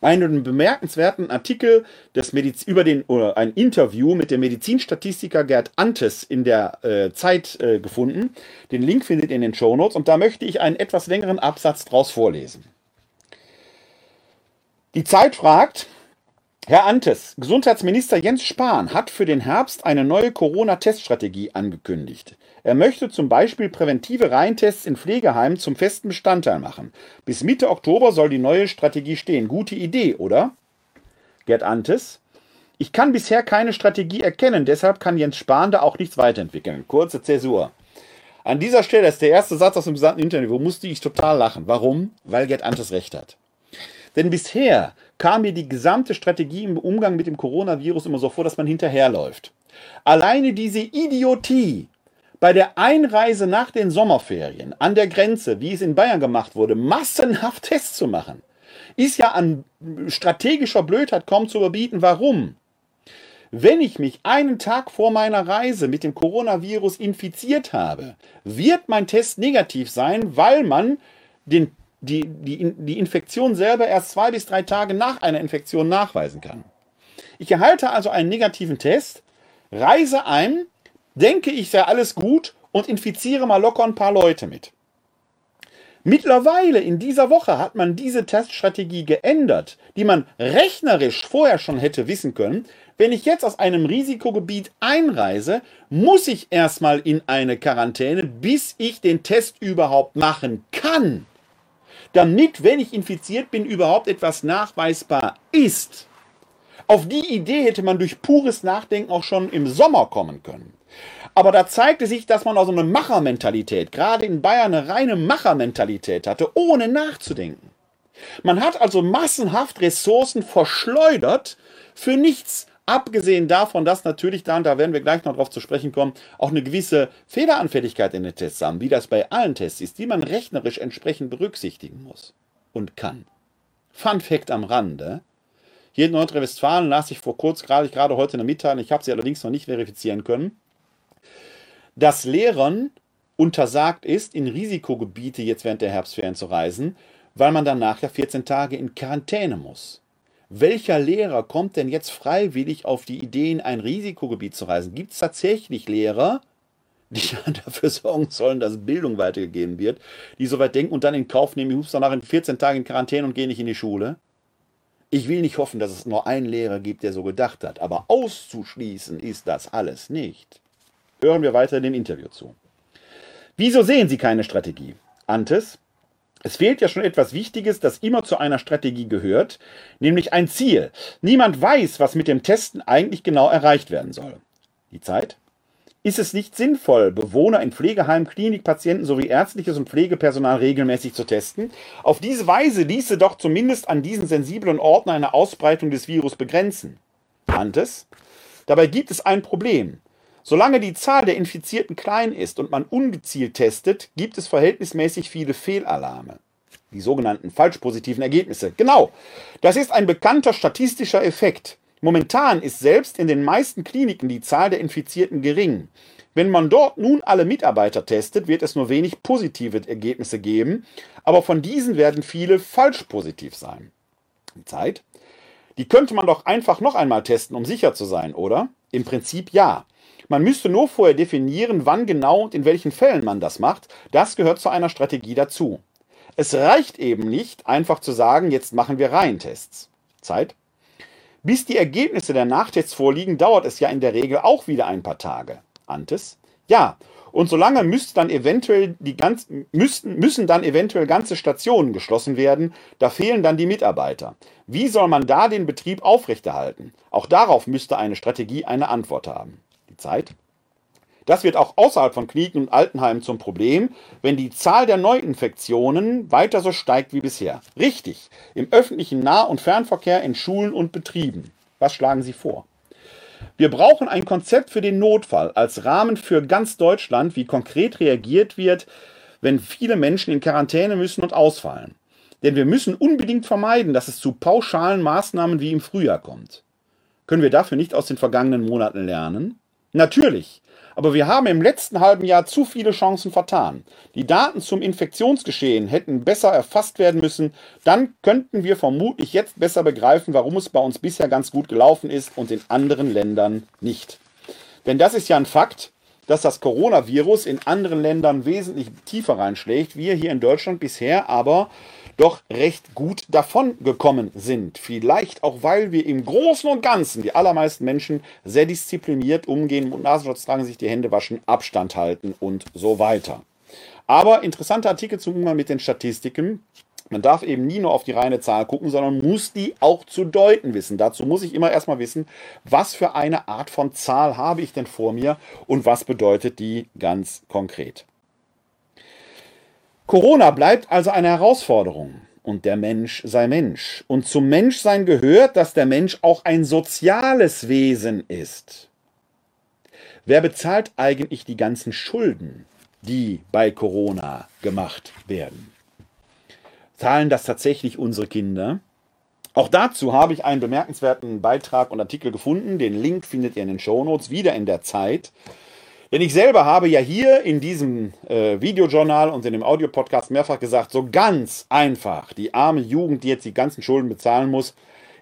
einen bemerkenswerten Artikel des Mediz über den oder ein Interview mit dem Medizinstatistiker Gerd Antes in der äh, Zeit äh, gefunden. Den Link findet ihr in den Show Notes und da möchte ich einen etwas längeren Absatz draus vorlesen. Die Zeit fragt, Herr Antes, Gesundheitsminister Jens Spahn hat für den Herbst eine neue Corona-Teststrategie angekündigt. Er möchte zum Beispiel präventive Reihentests in Pflegeheimen zum festen Bestandteil machen. Bis Mitte Oktober soll die neue Strategie stehen. Gute Idee, oder? Gerd Antes. Ich kann bisher keine Strategie erkennen, deshalb kann Jens Spahn da auch nichts weiterentwickeln. Kurze Zäsur. An dieser Stelle ist der erste Satz aus dem gesamten Interview, musste ich total lachen. Warum? Weil Gerd Antes recht hat. Denn bisher kam mir die gesamte Strategie im Umgang mit dem Coronavirus immer so vor, dass man hinterherläuft. Alleine diese Idiotie, bei der Einreise nach den Sommerferien an der Grenze, wie es in Bayern gemacht wurde, massenhaft Tests zu machen, ist ja an strategischer Blödheit kaum zu überbieten. Warum? Wenn ich mich einen Tag vor meiner Reise mit dem Coronavirus infiziert habe, wird mein Test negativ sein, weil man den, die, die, die Infektion selber erst zwei bis drei Tage nach einer Infektion nachweisen kann. Ich erhalte also einen negativen Test, reise ein, denke ich, sei alles gut und infiziere mal locker ein paar Leute mit. Mittlerweile in dieser Woche hat man diese Teststrategie geändert, die man rechnerisch vorher schon hätte wissen können. Wenn ich jetzt aus einem Risikogebiet einreise, muss ich erstmal in eine Quarantäne, bis ich den Test überhaupt machen kann. Damit, wenn ich infiziert bin, überhaupt etwas nachweisbar ist. Auf die Idee hätte man durch pures Nachdenken auch schon im Sommer kommen können. Aber da zeigte sich, dass man auch so eine Machermentalität, gerade in Bayern eine reine Machermentalität hatte, ohne nachzudenken. Man hat also massenhaft Ressourcen verschleudert für nichts. Abgesehen davon, dass natürlich dann, da werden wir gleich noch drauf zu sprechen kommen, auch eine gewisse Fehleranfälligkeit in den Tests haben, wie das bei allen Tests ist, die man rechnerisch entsprechend berücksichtigen muss und kann. Fun Fact am Rande. Hier in Nordrhein-Westfalen las ich vor kurz gerade, gerade heute eine Mitteilung, ich habe sie allerdings noch nicht verifizieren können dass Lehrern untersagt ist, in Risikogebiete jetzt während der Herbstferien zu reisen, weil man danach ja 14 Tage in Quarantäne muss. Welcher Lehrer kommt denn jetzt freiwillig auf die Idee, in ein Risikogebiet zu reisen? Gibt es tatsächlich Lehrer, die <laughs> dafür sorgen sollen, dass Bildung weitergegeben wird, die so weit denken und dann in Kauf nehmen, ich muss danach in 14 Tagen in Quarantäne und gehe nicht in die Schule? Ich will nicht hoffen, dass es nur einen Lehrer gibt, der so gedacht hat, aber auszuschließen ist das alles nicht. Hören wir weiter in dem Interview zu. Wieso sehen Sie keine Strategie? Antes, es fehlt ja schon etwas Wichtiges, das immer zu einer Strategie gehört, nämlich ein Ziel. Niemand weiß, was mit dem Testen eigentlich genau erreicht werden soll. Die Zeit? Ist es nicht sinnvoll, Bewohner in Pflegeheimen, Klinikpatienten sowie ärztliches und Pflegepersonal regelmäßig zu testen? Auf diese Weise ließe doch zumindest an diesen sensiblen Orten eine Ausbreitung des Virus begrenzen. Antes? Dabei gibt es ein Problem. Solange die Zahl der Infizierten klein ist und man ungezielt testet, gibt es verhältnismäßig viele Fehlalarme. Die sogenannten falsch positiven Ergebnisse. Genau, das ist ein bekannter statistischer Effekt. Momentan ist selbst in den meisten Kliniken die Zahl der Infizierten gering. Wenn man dort nun alle Mitarbeiter testet, wird es nur wenig positive Ergebnisse geben, aber von diesen werden viele falsch positiv sein. Die Zeit? Die könnte man doch einfach noch einmal testen, um sicher zu sein, oder? Im Prinzip ja. Man müsste nur vorher definieren, wann genau und in welchen Fällen man das macht. Das gehört zu einer Strategie dazu. Es reicht eben nicht, einfach zu sagen, jetzt machen wir Reihentests. Zeit. Bis die Ergebnisse der Nachtests vorliegen, dauert es ja in der Regel auch wieder ein paar Tage. Antes? Ja, Und solange müsste dann eventuell die ganz, müssten, müssen dann eventuell ganze Stationen geschlossen werden. Da fehlen dann die Mitarbeiter. Wie soll man da den Betrieb aufrechterhalten? Auch darauf müsste eine Strategie eine Antwort haben. Zeit. Das wird auch außerhalb von Kliniken und Altenheimen zum Problem, wenn die Zahl der Neuinfektionen weiter so steigt wie bisher. Richtig, im öffentlichen Nah- und Fernverkehr, in Schulen und Betrieben. Was schlagen Sie vor? Wir brauchen ein Konzept für den Notfall als Rahmen für ganz Deutschland, wie konkret reagiert wird, wenn viele Menschen in Quarantäne müssen und ausfallen. Denn wir müssen unbedingt vermeiden, dass es zu pauschalen Maßnahmen wie im Frühjahr kommt. Können wir dafür nicht aus den vergangenen Monaten lernen? Natürlich. Aber wir haben im letzten halben Jahr zu viele Chancen vertan. Die Daten zum Infektionsgeschehen hätten besser erfasst werden müssen. Dann könnten wir vermutlich jetzt besser begreifen, warum es bei uns bisher ganz gut gelaufen ist und in anderen Ländern nicht. Denn das ist ja ein Fakt, dass das Coronavirus in anderen Ländern wesentlich tiefer reinschlägt. Wir hier in Deutschland bisher aber doch recht gut davon gekommen sind. Vielleicht auch, weil wir im Großen und Ganzen, die allermeisten Menschen, sehr diszipliniert umgehen, Mund Nasenschutz tragen, sich die Hände waschen, Abstand halten und so weiter. Aber interessanter Artikel zum Umgang mit den Statistiken. Man darf eben nie nur auf die reine Zahl gucken, sondern muss die auch zu deuten wissen. Dazu muss ich immer erstmal wissen, was für eine Art von Zahl habe ich denn vor mir und was bedeutet die ganz konkret. Corona bleibt also eine Herausforderung. Und der Mensch sei Mensch. Und zum Menschsein gehört, dass der Mensch auch ein soziales Wesen ist. Wer bezahlt eigentlich die ganzen Schulden, die bei Corona gemacht werden? Zahlen das tatsächlich unsere Kinder? Auch dazu habe ich einen bemerkenswerten Beitrag und Artikel gefunden. Den Link findet ihr in den Shownotes, wieder in der Zeit. Denn ich selber habe ja hier in diesem äh, Videojournal und in dem Audiopodcast mehrfach gesagt, so ganz einfach, die arme Jugend, die jetzt die ganzen Schulden bezahlen muss,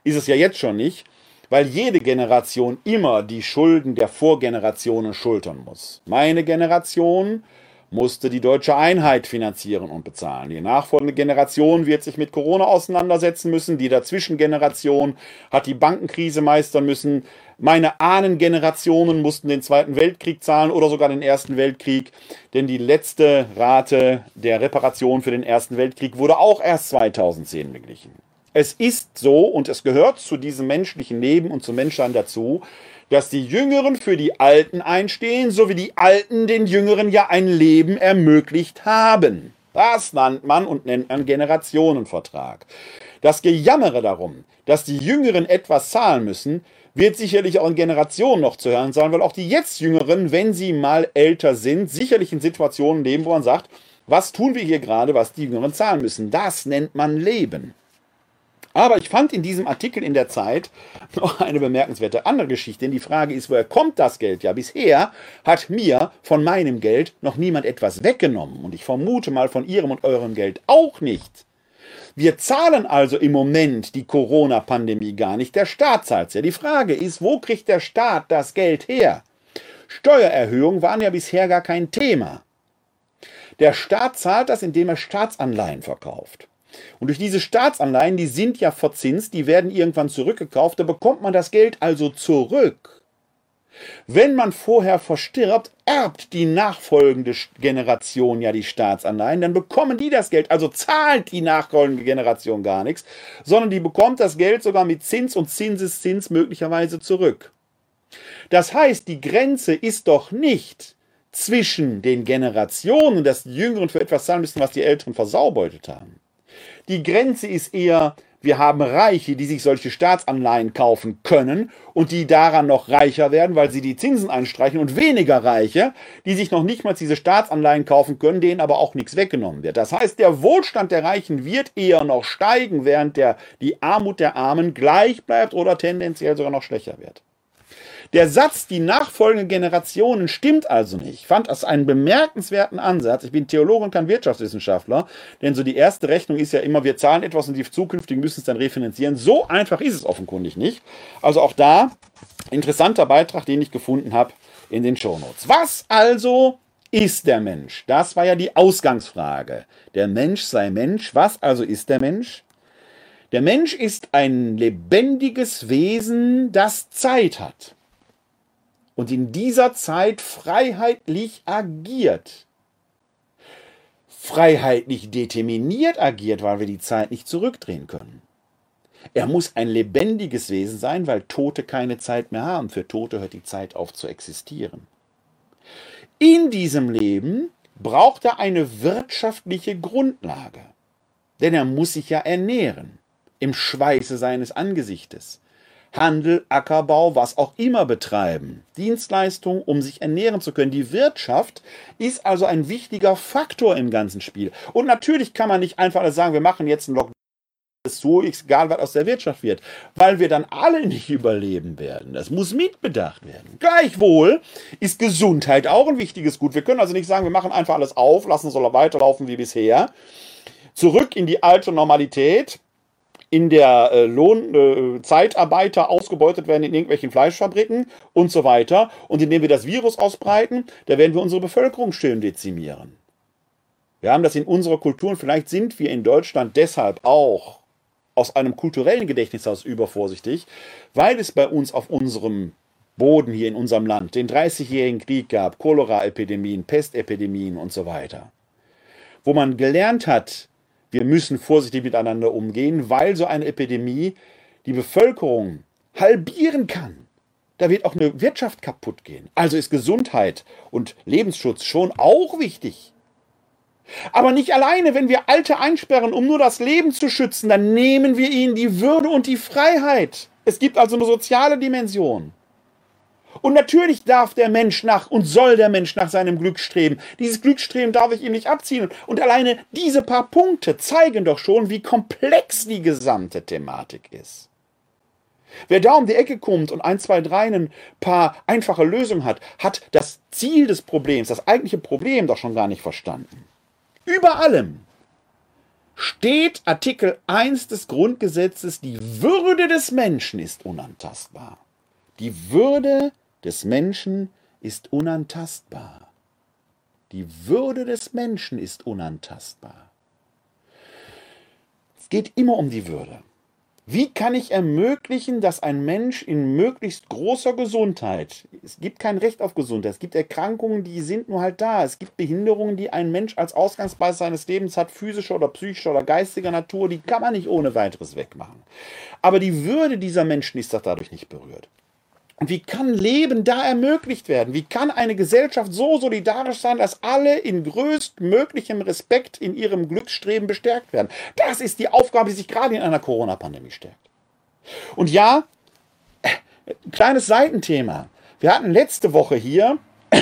ist es ja jetzt schon nicht, weil jede Generation immer die Schulden der Vorgenerationen schultern muss. Meine Generation musste die deutsche Einheit finanzieren und bezahlen. Die nachfolgende Generation wird sich mit Corona auseinandersetzen müssen. Die Dazwischengeneration hat die Bankenkrise meistern müssen. Meine Ahnengenerationen mussten den Zweiten Weltkrieg zahlen oder sogar den Ersten Weltkrieg, denn die letzte Rate der Reparation für den Ersten Weltkrieg wurde auch erst 2010 beglichen. Es ist so und es gehört zu diesem menschlichen Leben und zum Menschsein dazu, dass die Jüngeren für die Alten einstehen, so wie die Alten den Jüngeren ja ein Leben ermöglicht haben. Das nannt man und nennt man Generationenvertrag. Das Gejammere darum, dass die Jüngeren etwas zahlen müssen, wird sicherlich auch in Generationen noch zu hören sein, weil auch die jetzt Jüngeren, wenn sie mal älter sind, sicherlich in Situationen leben, wo man sagt, was tun wir hier gerade, was die Jüngeren zahlen müssen. Das nennt man Leben. Aber ich fand in diesem Artikel in der Zeit noch eine bemerkenswerte andere Geschichte. Denn die Frage ist, woher kommt das Geld? Ja, bisher hat mir von meinem Geld noch niemand etwas weggenommen. Und ich vermute mal von Ihrem und eurem Geld auch nicht. Wir zahlen also im Moment die Corona-Pandemie gar nicht. Der Staat zahlt ja. Die Frage ist, wo kriegt der Staat das Geld her? Steuererhöhungen waren ja bisher gar kein Thema. Der Staat zahlt das, indem er Staatsanleihen verkauft. Und durch diese Staatsanleihen, die sind ja verzinst, die werden irgendwann zurückgekauft, da bekommt man das Geld also zurück. Wenn man vorher verstirbt, erbt die nachfolgende Generation ja die Staatsanleihen, dann bekommen die das Geld, also zahlt die nachfolgende Generation gar nichts, sondern die bekommt das Geld sogar mit Zins und Zinseszins möglicherweise zurück. Das heißt, die Grenze ist doch nicht zwischen den Generationen, dass die Jüngeren für etwas zahlen müssen, was die Älteren versaubeutet haben. Die Grenze ist eher, wir haben Reiche, die sich solche Staatsanleihen kaufen können und die daran noch reicher werden, weil sie die Zinsen einstreichen und weniger Reiche, die sich noch nicht mal diese Staatsanleihen kaufen können, denen aber auch nichts weggenommen wird. Das heißt, der Wohlstand der Reichen wird eher noch steigen, während der, die Armut der Armen gleich bleibt oder tendenziell sogar noch schwächer wird. Der Satz, die nachfolgenden Generationen, stimmt also nicht. Ich fand das einen bemerkenswerten Ansatz. Ich bin Theologe und kein Wirtschaftswissenschaftler, denn so die erste Rechnung ist ja immer, wir zahlen etwas und die zukünftigen müssen es dann refinanzieren. So einfach ist es offenkundig nicht. Also auch da interessanter Beitrag, den ich gefunden habe in den Shownotes. Was also ist der Mensch? Das war ja die Ausgangsfrage. Der Mensch sei Mensch. Was also ist der Mensch? Der Mensch ist ein lebendiges Wesen, das Zeit hat. Und in dieser Zeit freiheitlich agiert. Freiheitlich determiniert agiert, weil wir die Zeit nicht zurückdrehen können. Er muss ein lebendiges Wesen sein, weil Tote keine Zeit mehr haben. Für Tote hört die Zeit auf zu existieren. In diesem Leben braucht er eine wirtschaftliche Grundlage. Denn er muss sich ja ernähren, im Schweiße seines Angesichtes. Handel, Ackerbau, was auch immer betreiben. Dienstleistungen, um sich ernähren zu können. Die Wirtschaft ist also ein wichtiger Faktor im ganzen Spiel. Und natürlich kann man nicht einfach sagen, wir machen jetzt einen Lockdown ist so egal, was aus der Wirtschaft wird, weil wir dann alle nicht <laughs> überleben werden. Das muss mitbedacht werden. Gleichwohl ist Gesundheit auch ein wichtiges Gut. Wir können also nicht sagen, wir machen einfach alles auf, lassen es weiterlaufen wie bisher. Zurück in die alte Normalität, in der äh, Lohn, äh, Zeitarbeiter ausgebeutet werden in irgendwelchen Fleischfabriken und so weiter. Und indem wir das Virus ausbreiten, da werden wir unsere Bevölkerung schön dezimieren. Wir haben das in unserer Kultur und vielleicht sind wir in Deutschland deshalb auch aus einem kulturellen Gedächtnis aus übervorsichtig, weil es bei uns auf unserem Boden hier in unserem Land den 30-jährigen Krieg gab, Cholera-Epidemien, Pestepidemien und so weiter. Wo man gelernt hat, wir müssen vorsichtig miteinander umgehen, weil so eine Epidemie die Bevölkerung halbieren kann. Da wird auch eine Wirtschaft kaputt gehen. Also ist Gesundheit und Lebensschutz schon auch wichtig. Aber nicht alleine, wenn wir Alte einsperren, um nur das Leben zu schützen, dann nehmen wir ihnen die Würde und die Freiheit. Es gibt also eine soziale Dimension. Und natürlich darf der Mensch nach und soll der Mensch nach seinem Glück streben. Dieses Glücksstreben darf ich ihm nicht abziehen. Und alleine diese paar Punkte zeigen doch schon, wie komplex die gesamte Thematik ist. Wer da um die Ecke kommt und ein, zwei, drei ein paar einfache Lösungen hat, hat das Ziel des Problems, das eigentliche Problem doch schon gar nicht verstanden. Über allem steht Artikel 1 des Grundgesetzes, die Würde des Menschen ist unantastbar. Die Würde des Menschen ist unantastbar. Die Würde des Menschen ist unantastbar. Es geht immer um die Würde. Wie kann ich ermöglichen, dass ein Mensch in möglichst großer Gesundheit, es gibt kein Recht auf Gesundheit, es gibt Erkrankungen, die sind nur halt da, es gibt Behinderungen, die ein Mensch als Ausgangsbasis seines Lebens hat, physischer oder psychischer oder geistiger Natur, die kann man nicht ohne weiteres wegmachen. Aber die Würde dieser Menschen ist doch dadurch nicht berührt. Und wie kann Leben da ermöglicht werden? Wie kann eine Gesellschaft so solidarisch sein, dass alle in größtmöglichem Respekt in ihrem Glücksstreben bestärkt werden? Das ist die Aufgabe, die sich gerade in einer Corona-Pandemie stärkt. Und ja, kleines Seitenthema. Wir hatten letzte Woche hier <clears throat>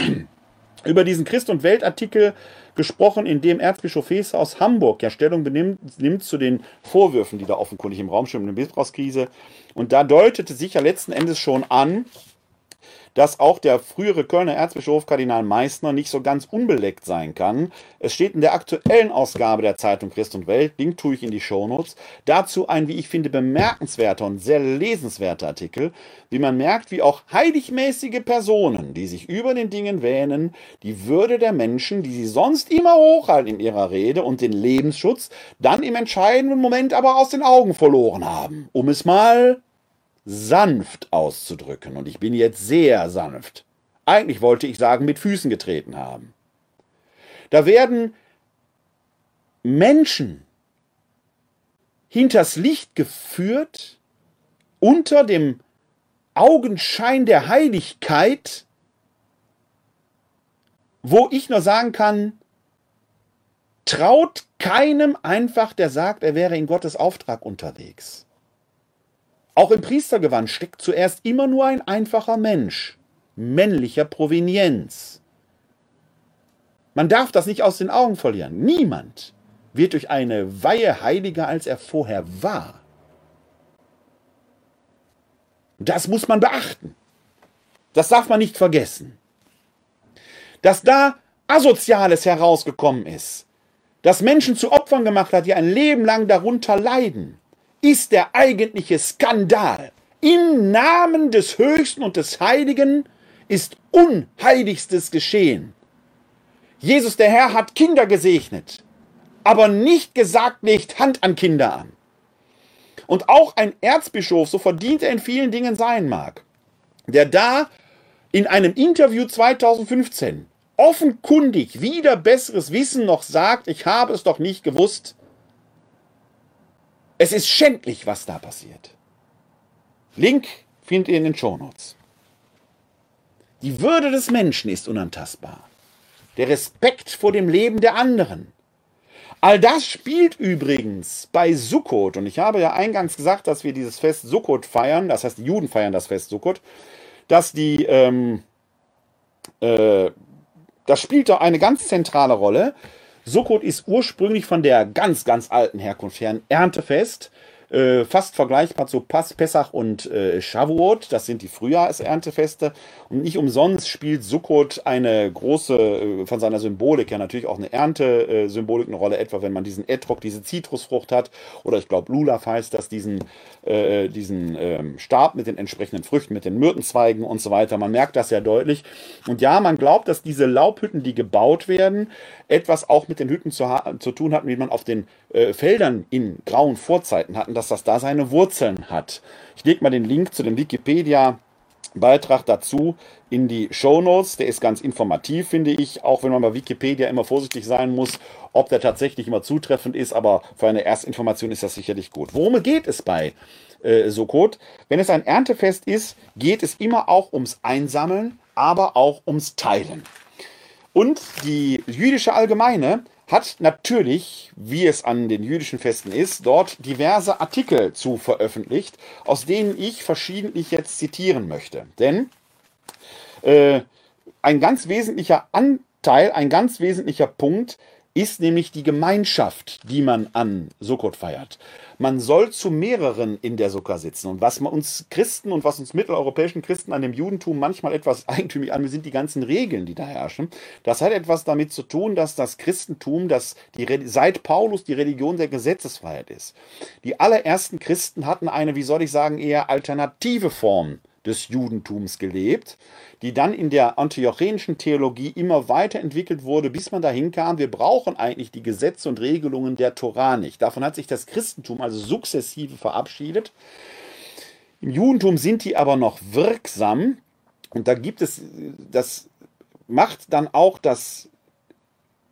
über diesen Christ- und Weltartikel gesprochen, in dem Erzbischof Hesse aus Hamburg ja Stellung benimmt, nimmt zu den Vorwürfen, die da offenkundig im Raum stehen, in der Missbrauchskrise. Und da deutete sich ja letzten Endes schon an, dass auch der frühere Kölner Erzbischof Kardinal Meissner nicht so ganz unbeleckt sein kann. Es steht in der aktuellen Ausgabe der Zeitung Christ und Welt, Link tue ich in die Shownotes, dazu ein, wie ich finde, bemerkenswerter und sehr lesenswerter Artikel, wie man merkt, wie auch heiligmäßige Personen, die sich über den Dingen wähnen, die Würde der Menschen, die sie sonst immer hochhalten in ihrer Rede und den Lebensschutz, dann im entscheidenden Moment aber aus den Augen verloren haben. Um es mal sanft auszudrücken. Und ich bin jetzt sehr sanft. Eigentlich wollte ich sagen, mit Füßen getreten haben. Da werden Menschen hinters Licht geführt, unter dem Augenschein der Heiligkeit, wo ich nur sagen kann, traut keinem einfach, der sagt, er wäre in Gottes Auftrag unterwegs. Auch im Priestergewand steckt zuerst immer nur ein einfacher Mensch, männlicher Provenienz. Man darf das nicht aus den Augen verlieren. Niemand wird durch eine Weihe heiliger, als er vorher war. Das muss man beachten. Das darf man nicht vergessen. Dass da Asoziales herausgekommen ist, das Menschen zu Opfern gemacht hat, die ein Leben lang darunter leiden ist der eigentliche Skandal. Im Namen des Höchsten und des Heiligen ist Unheiligstes geschehen. Jesus der Herr hat Kinder gesegnet, aber nicht gesagt, legt Hand an Kinder an. Und auch ein Erzbischof, so verdient er in vielen Dingen sein mag, der da in einem Interview 2015 offenkundig wieder besseres Wissen noch sagt, ich habe es doch nicht gewusst. Es ist schändlich, was da passiert. Link findet ihr in den Shownotes. Die Würde des Menschen ist unantastbar. Der Respekt vor dem Leben der anderen. All das spielt übrigens bei Sukkot, und ich habe ja eingangs gesagt, dass wir dieses Fest Sukkot feiern, das heißt, die Juden feiern das Fest Sukkot, dass die, ähm, äh, das spielt doch eine ganz zentrale Rolle. Sukkot ist ursprünglich von der ganz, ganz alten Herkunft her ein Erntefest äh, fast vergleichbar zu Pas, Pessach und äh, Shavuot. Das sind die Frühjahrserntefeste. Und nicht umsonst spielt Sukkot eine große, äh, von seiner Symbolik ja natürlich auch eine Erntesymbolik eine Rolle, etwa wenn man diesen Etrog, diese Zitrusfrucht hat. Oder ich glaube, Lulav heißt das, diesen, äh, diesen ähm, Stab mit den entsprechenden Früchten, mit den Myrtenzweigen und so weiter. Man merkt das ja deutlich. Und ja, man glaubt, dass diese Laubhütten, die gebaut werden, etwas auch mit den Hütten zu, zu tun hat, wie man auf den äh, Feldern in grauen Vorzeiten hatten, dass das da seine Wurzeln hat. Ich lege mal den Link zu dem Wikipedia Beitrag dazu in die Show Notes. Der ist ganz informativ, finde ich, auch wenn man bei Wikipedia immer vorsichtig sein muss, ob der tatsächlich immer zutreffend ist, aber für eine Erstinformation ist das sicherlich gut. Worum geht es bei äh, Sokot? Wenn es ein Erntefest ist, geht es immer auch ums Einsammeln, aber auch ums Teilen. Und die jüdische Allgemeine hat natürlich, wie es an den jüdischen Festen ist, dort diverse Artikel zu veröffentlicht, aus denen ich verschiedentlich jetzt zitieren möchte. Denn äh, ein ganz wesentlicher Anteil, ein ganz wesentlicher Punkt ist nämlich die Gemeinschaft, die man an Sukkot feiert. Man soll zu mehreren in der Sukkah sitzen. Und was uns Christen und was uns mitteleuropäischen Christen an dem Judentum manchmal etwas <laughs> eigentümlich an, sind die ganzen Regeln, die da herrschen. Das hat etwas damit zu tun, dass das Christentum, das die, seit Paulus die Religion der Gesetzesfreiheit ist. Die allerersten Christen hatten eine, wie soll ich sagen, eher alternative Form des Judentums gelebt, die dann in der antiochenischen Theologie immer weiterentwickelt wurde, bis man dahin kam, wir brauchen eigentlich die Gesetze und Regelungen der Torah nicht. Davon hat sich das Christentum also sukzessive verabschiedet. Im Judentum sind die aber noch wirksam und da gibt es, das macht dann auch das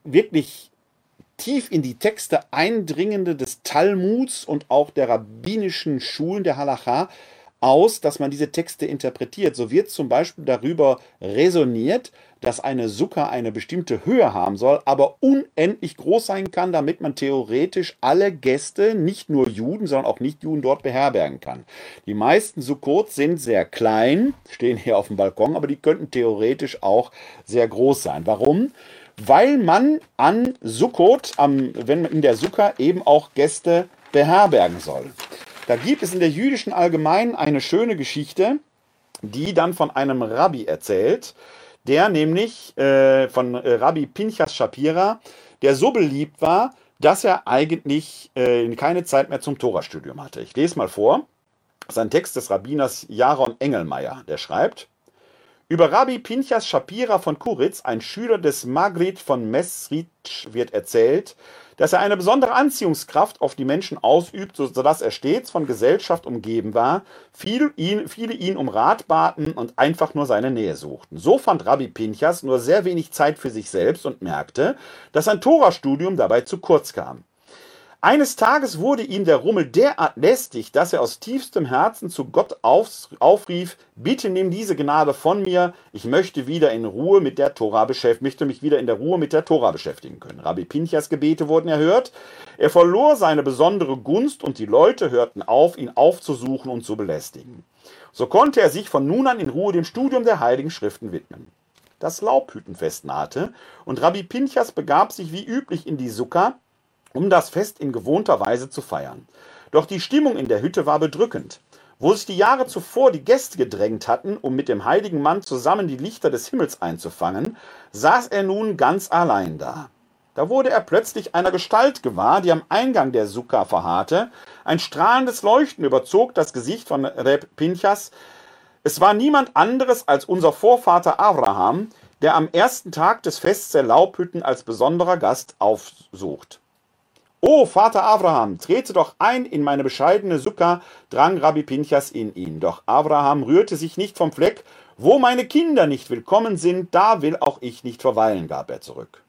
wirklich tief in die Texte eindringende des Talmuds und auch der rabbinischen Schulen der Halacha aus, dass man diese Texte interpretiert. So wird zum Beispiel darüber resoniert, dass eine Sukka eine bestimmte Höhe haben soll, aber unendlich groß sein kann, damit man theoretisch alle Gäste, nicht nur Juden, sondern auch Nicht-Juden dort beherbergen kann. Die meisten Sukkot sind sehr klein, stehen hier auf dem Balkon, aber die könnten theoretisch auch sehr groß sein. Warum? Weil man an Sukkot, wenn man in der Sukka eben auch Gäste beherbergen soll. Da gibt es in der jüdischen Allgemeinen eine schöne Geschichte, die dann von einem Rabbi erzählt, der nämlich äh, von äh, Rabbi Pinchas Shapira, der so beliebt war, dass er eigentlich äh, keine Zeit mehr zum Torastudium hatte. Ich lese mal vor. Sein Text des Rabbiners Jaron Engelmeier, der schreibt, über Rabbi Pinchas Shapira von Kuritz, ein Schüler des Magrit von Mesritsch, wird erzählt, dass er eine besondere Anziehungskraft auf die Menschen ausübt, sodass er stets von Gesellschaft umgeben war, viele ihn, viele ihn um Rat baten und einfach nur seine Nähe suchten. So fand Rabbi Pinchas nur sehr wenig Zeit für sich selbst und merkte, dass sein Torastudium dabei zu kurz kam. Eines Tages wurde ihm der Rummel derart lästig, dass er aus tiefstem Herzen zu Gott auf, aufrief, bitte nimm diese Gnade von mir, ich möchte wieder in Ruhe mit der Tora beschäftigen, möchte mich wieder in der Ruhe mit der Tora beschäftigen können. Rabbi Pinchas Gebete wurden erhört, er verlor seine besondere Gunst und die Leute hörten auf, ihn aufzusuchen und zu belästigen. So konnte er sich von nun an in Ruhe dem Studium der Heiligen Schriften widmen. Das Laubhüttenfest nahte und Rabbi Pinchas begab sich wie üblich in die Sukka, um das Fest in gewohnter Weise zu feiern. Doch die Stimmung in der Hütte war bedrückend. Wo sich die Jahre zuvor die Gäste gedrängt hatten, um mit dem heiligen Mann zusammen die Lichter des Himmels einzufangen, saß er nun ganz allein da. Da wurde er plötzlich einer Gestalt gewahr, die am Eingang der Sukka verharrte. Ein strahlendes Leuchten überzog das Gesicht von Reb Pinchas. Es war niemand anderes als unser Vorvater Abraham, der am ersten Tag des Fests der Laubhütten als besonderer Gast aufsucht. O Vater Abraham, trete doch ein in meine bescheidene Sukka, drang Rabbi Pinchas in ihn. Doch Abraham rührte sich nicht vom Fleck Wo meine Kinder nicht willkommen sind, da will auch ich nicht verweilen, gab er zurück.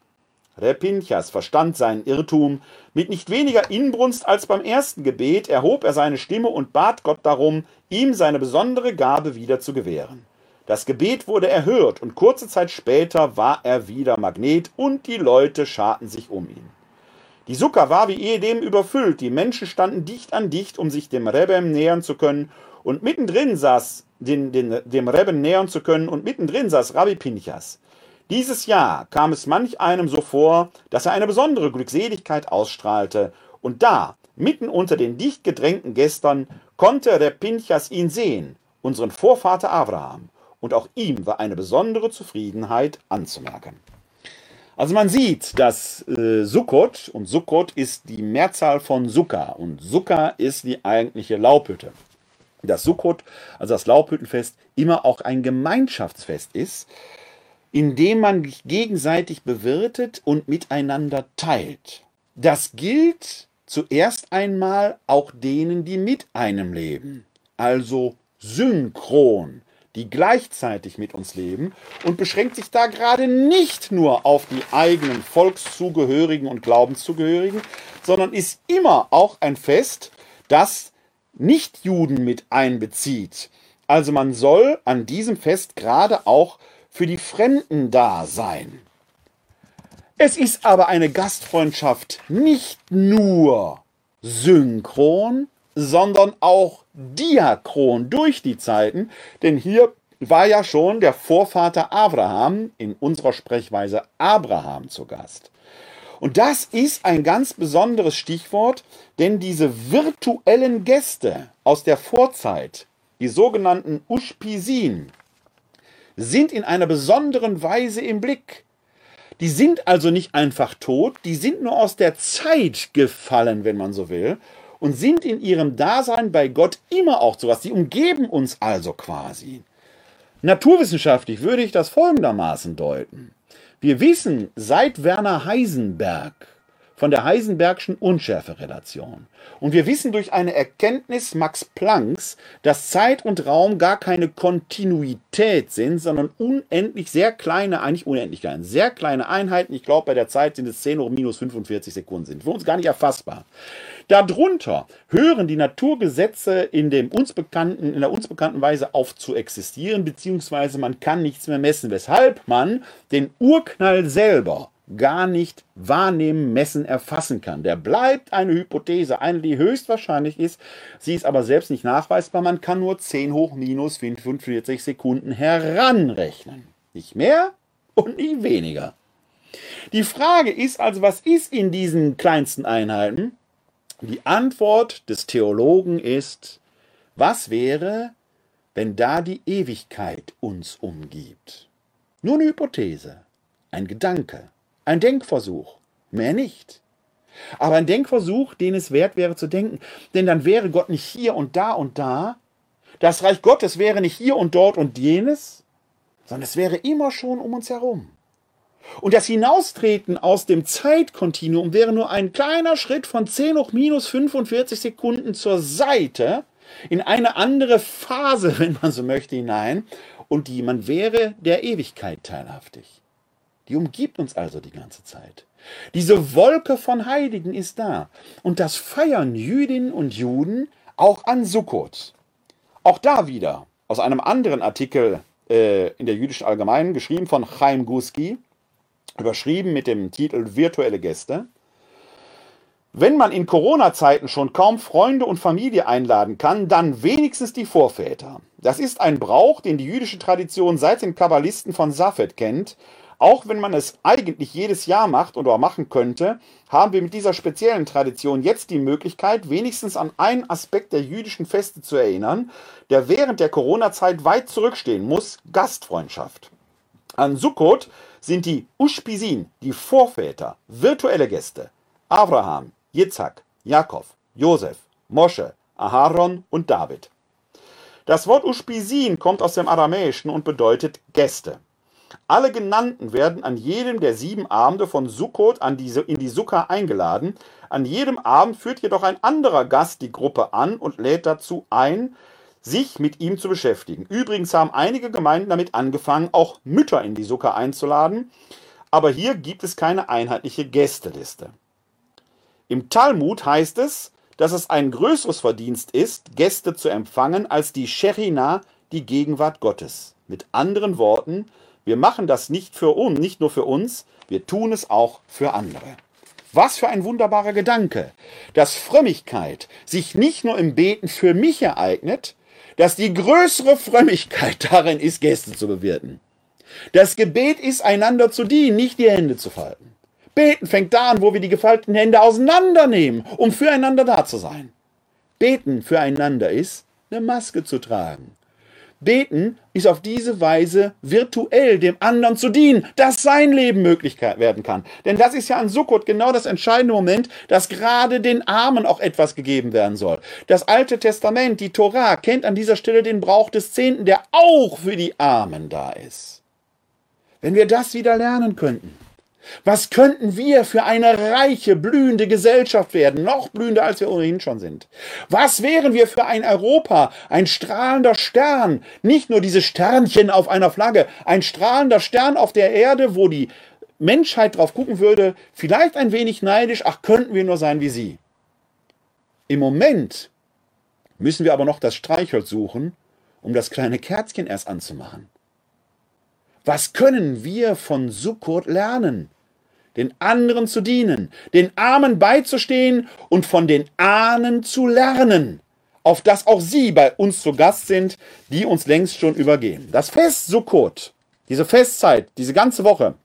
Repinchas verstand seinen Irrtum. Mit nicht weniger Inbrunst als beim ersten Gebet erhob er seine Stimme und bat Gott darum, ihm seine besondere Gabe wieder zu gewähren. Das Gebet wurde erhört und kurze Zeit später war er wieder Magnet und die Leute scharten sich um ihn. Die Sukker war wie ehedem überfüllt, die Menschen standen dicht an dicht, um sich dem Rebem nähern zu können, und mittendrin saß, den, den, dem Rebben nähern zu können, und mittendrin saß Rabbi Pinchas. Dieses Jahr kam es manch einem so vor, dass er eine besondere Glückseligkeit ausstrahlte, und da, mitten unter den dicht gedrängten Gästen, konnte der Pinchas ihn sehen, unseren Vorvater Abraham, und auch ihm war eine besondere Zufriedenheit anzumerken. Also man sieht, dass äh, Sukkot und Sukkot ist die Mehrzahl von Sukka und Sukka ist die eigentliche Laubhütte. Dass Sukkot, also das Laubhüttenfest, immer auch ein Gemeinschaftsfest ist, in dem man sich gegenseitig bewirtet und miteinander teilt. Das gilt zuerst einmal auch denen, die mit einem leben, also synchron die gleichzeitig mit uns leben und beschränkt sich da gerade nicht nur auf die eigenen Volkszugehörigen und Glaubenszugehörigen, sondern ist immer auch ein Fest, das Nichtjuden mit einbezieht. Also man soll an diesem Fest gerade auch für die Fremden da sein. Es ist aber eine Gastfreundschaft nicht nur synchron, sondern auch diachron durch die Zeiten, denn hier war ja schon der Vorvater Abraham, in unserer Sprechweise Abraham zu Gast. Und das ist ein ganz besonderes Stichwort, denn diese virtuellen Gäste aus der Vorzeit, die sogenannten Ushpisin, sind in einer besonderen Weise im Blick. Die sind also nicht einfach tot, die sind nur aus der Zeit gefallen, wenn man so will, und sind in ihrem Dasein bei Gott immer auch zu was. Sie umgeben uns also quasi. Naturwissenschaftlich würde ich das folgendermaßen deuten. Wir wissen seit Werner Heisenberg von der Heisenbergschen Unschärferelation. Und wir wissen durch eine Erkenntnis Max Plancks, dass Zeit und Raum gar keine Kontinuität sind, sondern unendlich sehr kleine, eigentlich unendlich kleine, sehr kleine Einheiten. Ich glaube, bei der Zeit sind es 10 hoch minus 45 Sekunden sind. Für uns gar nicht erfassbar. Darunter hören die Naturgesetze in, dem uns bekannten, in der uns bekannten Weise auf zu existieren, beziehungsweise man kann nichts mehr messen, weshalb man den Urknall selber gar nicht wahrnehmen, messen, erfassen kann. Der bleibt eine Hypothese, eine, die höchstwahrscheinlich ist. Sie ist aber selbst nicht nachweisbar. Man kann nur 10 hoch minus 45 Sekunden heranrechnen. Nicht mehr und nicht weniger. Die Frage ist also, was ist in diesen kleinsten Einheiten? Die Antwort des Theologen ist, was wäre, wenn da die Ewigkeit uns umgibt? Nur eine Hypothese, ein Gedanke, ein Denkversuch, mehr nicht. Aber ein Denkversuch, den es wert wäre zu denken, denn dann wäre Gott nicht hier und da und da, das Reich Gottes wäre nicht hier und dort und jenes, sondern es wäre immer schon um uns herum. Und das Hinaustreten aus dem Zeitkontinuum wäre nur ein kleiner Schritt von 10 hoch minus 45 Sekunden zur Seite in eine andere Phase, <laughs> wenn man so möchte, hinein. Und die, man wäre der Ewigkeit teilhaftig. Die umgibt uns also die ganze Zeit. Diese Wolke von Heiligen ist da. Und das feiern Jüdinnen und Juden auch an Sukkot. Auch da wieder aus einem anderen Artikel äh, in der jüdischen Allgemeinen, geschrieben von Chaim Guski, überschrieben mit dem Titel Virtuelle Gäste. Wenn man in Corona-Zeiten schon kaum Freunde und Familie einladen kann, dann wenigstens die Vorväter. Das ist ein Brauch, den die jüdische Tradition seit den Kabbalisten von Safed kennt. Auch wenn man es eigentlich jedes Jahr macht oder machen könnte, haben wir mit dieser speziellen Tradition jetzt die Möglichkeit, wenigstens an einen Aspekt der jüdischen Feste zu erinnern, der während der Corona-Zeit weit zurückstehen muss, Gastfreundschaft. An Sukkot sind die Ushpisin, die Vorväter, virtuelle Gäste, Abraham, Yitzhak, Jakob, Josef, Mosche, Aharon und David. Das Wort Ushpisin kommt aus dem Aramäischen und bedeutet Gäste. Alle genannten werden an jedem der sieben Abende von Sukkot diese, in die Sukka eingeladen. An jedem Abend führt jedoch ein anderer Gast die Gruppe an und lädt dazu ein, sich mit ihm zu beschäftigen. Übrigens haben einige Gemeinden damit angefangen, auch Mütter in die Sukkah einzuladen, aber hier gibt es keine einheitliche Gästeliste. Im Talmud heißt es, dass es ein größeres Verdienst ist, Gäste zu empfangen, als die Scherina, die Gegenwart Gottes. Mit anderen Worten, wir machen das nicht für uns, nicht nur für uns, wir tun es auch für andere. Was für ein wunderbarer Gedanke, dass Frömmigkeit sich nicht nur im Beten für mich ereignet, dass die größere Frömmigkeit <laughs> darin ist, Gäste zu bewirten. Das Gebet ist, einander zu dienen, nicht die Hände zu falten. Beten fängt da an, wo wir die gefalteten Hände auseinandernehmen, um füreinander da zu sein. Beten füreinander ist, eine Maske zu tragen. Beten ist auf diese Weise virtuell dem anderen zu dienen, dass sein Leben möglich werden kann. Denn das ist ja an Sukkot genau das entscheidende Moment, dass gerade den Armen auch etwas gegeben werden soll. Das Alte Testament, die Torah, kennt an dieser Stelle den Brauch des Zehnten, der auch für die Armen da ist. Wenn wir das wieder lernen könnten, was könnten wir für eine reiche, blühende Gesellschaft werden, noch blühender als wir ohnehin schon sind? Was wären wir für ein Europa, ein strahlender Stern, nicht nur diese Sternchen auf einer Flagge, ein strahlender Stern auf der Erde, wo die Menschheit drauf gucken würde, vielleicht ein wenig neidisch, ach, könnten wir nur sein wie sie. Im Moment müssen wir aber noch das Streichholz suchen, um das kleine Kerzchen erst anzumachen. Was können wir von Sukkot lernen? Den anderen zu dienen, den Armen beizustehen und von den Ahnen zu lernen, auf das auch sie bei uns zu Gast sind, die uns längst schon übergehen. Das Fest Sukkot, diese Festzeit, diese ganze Woche,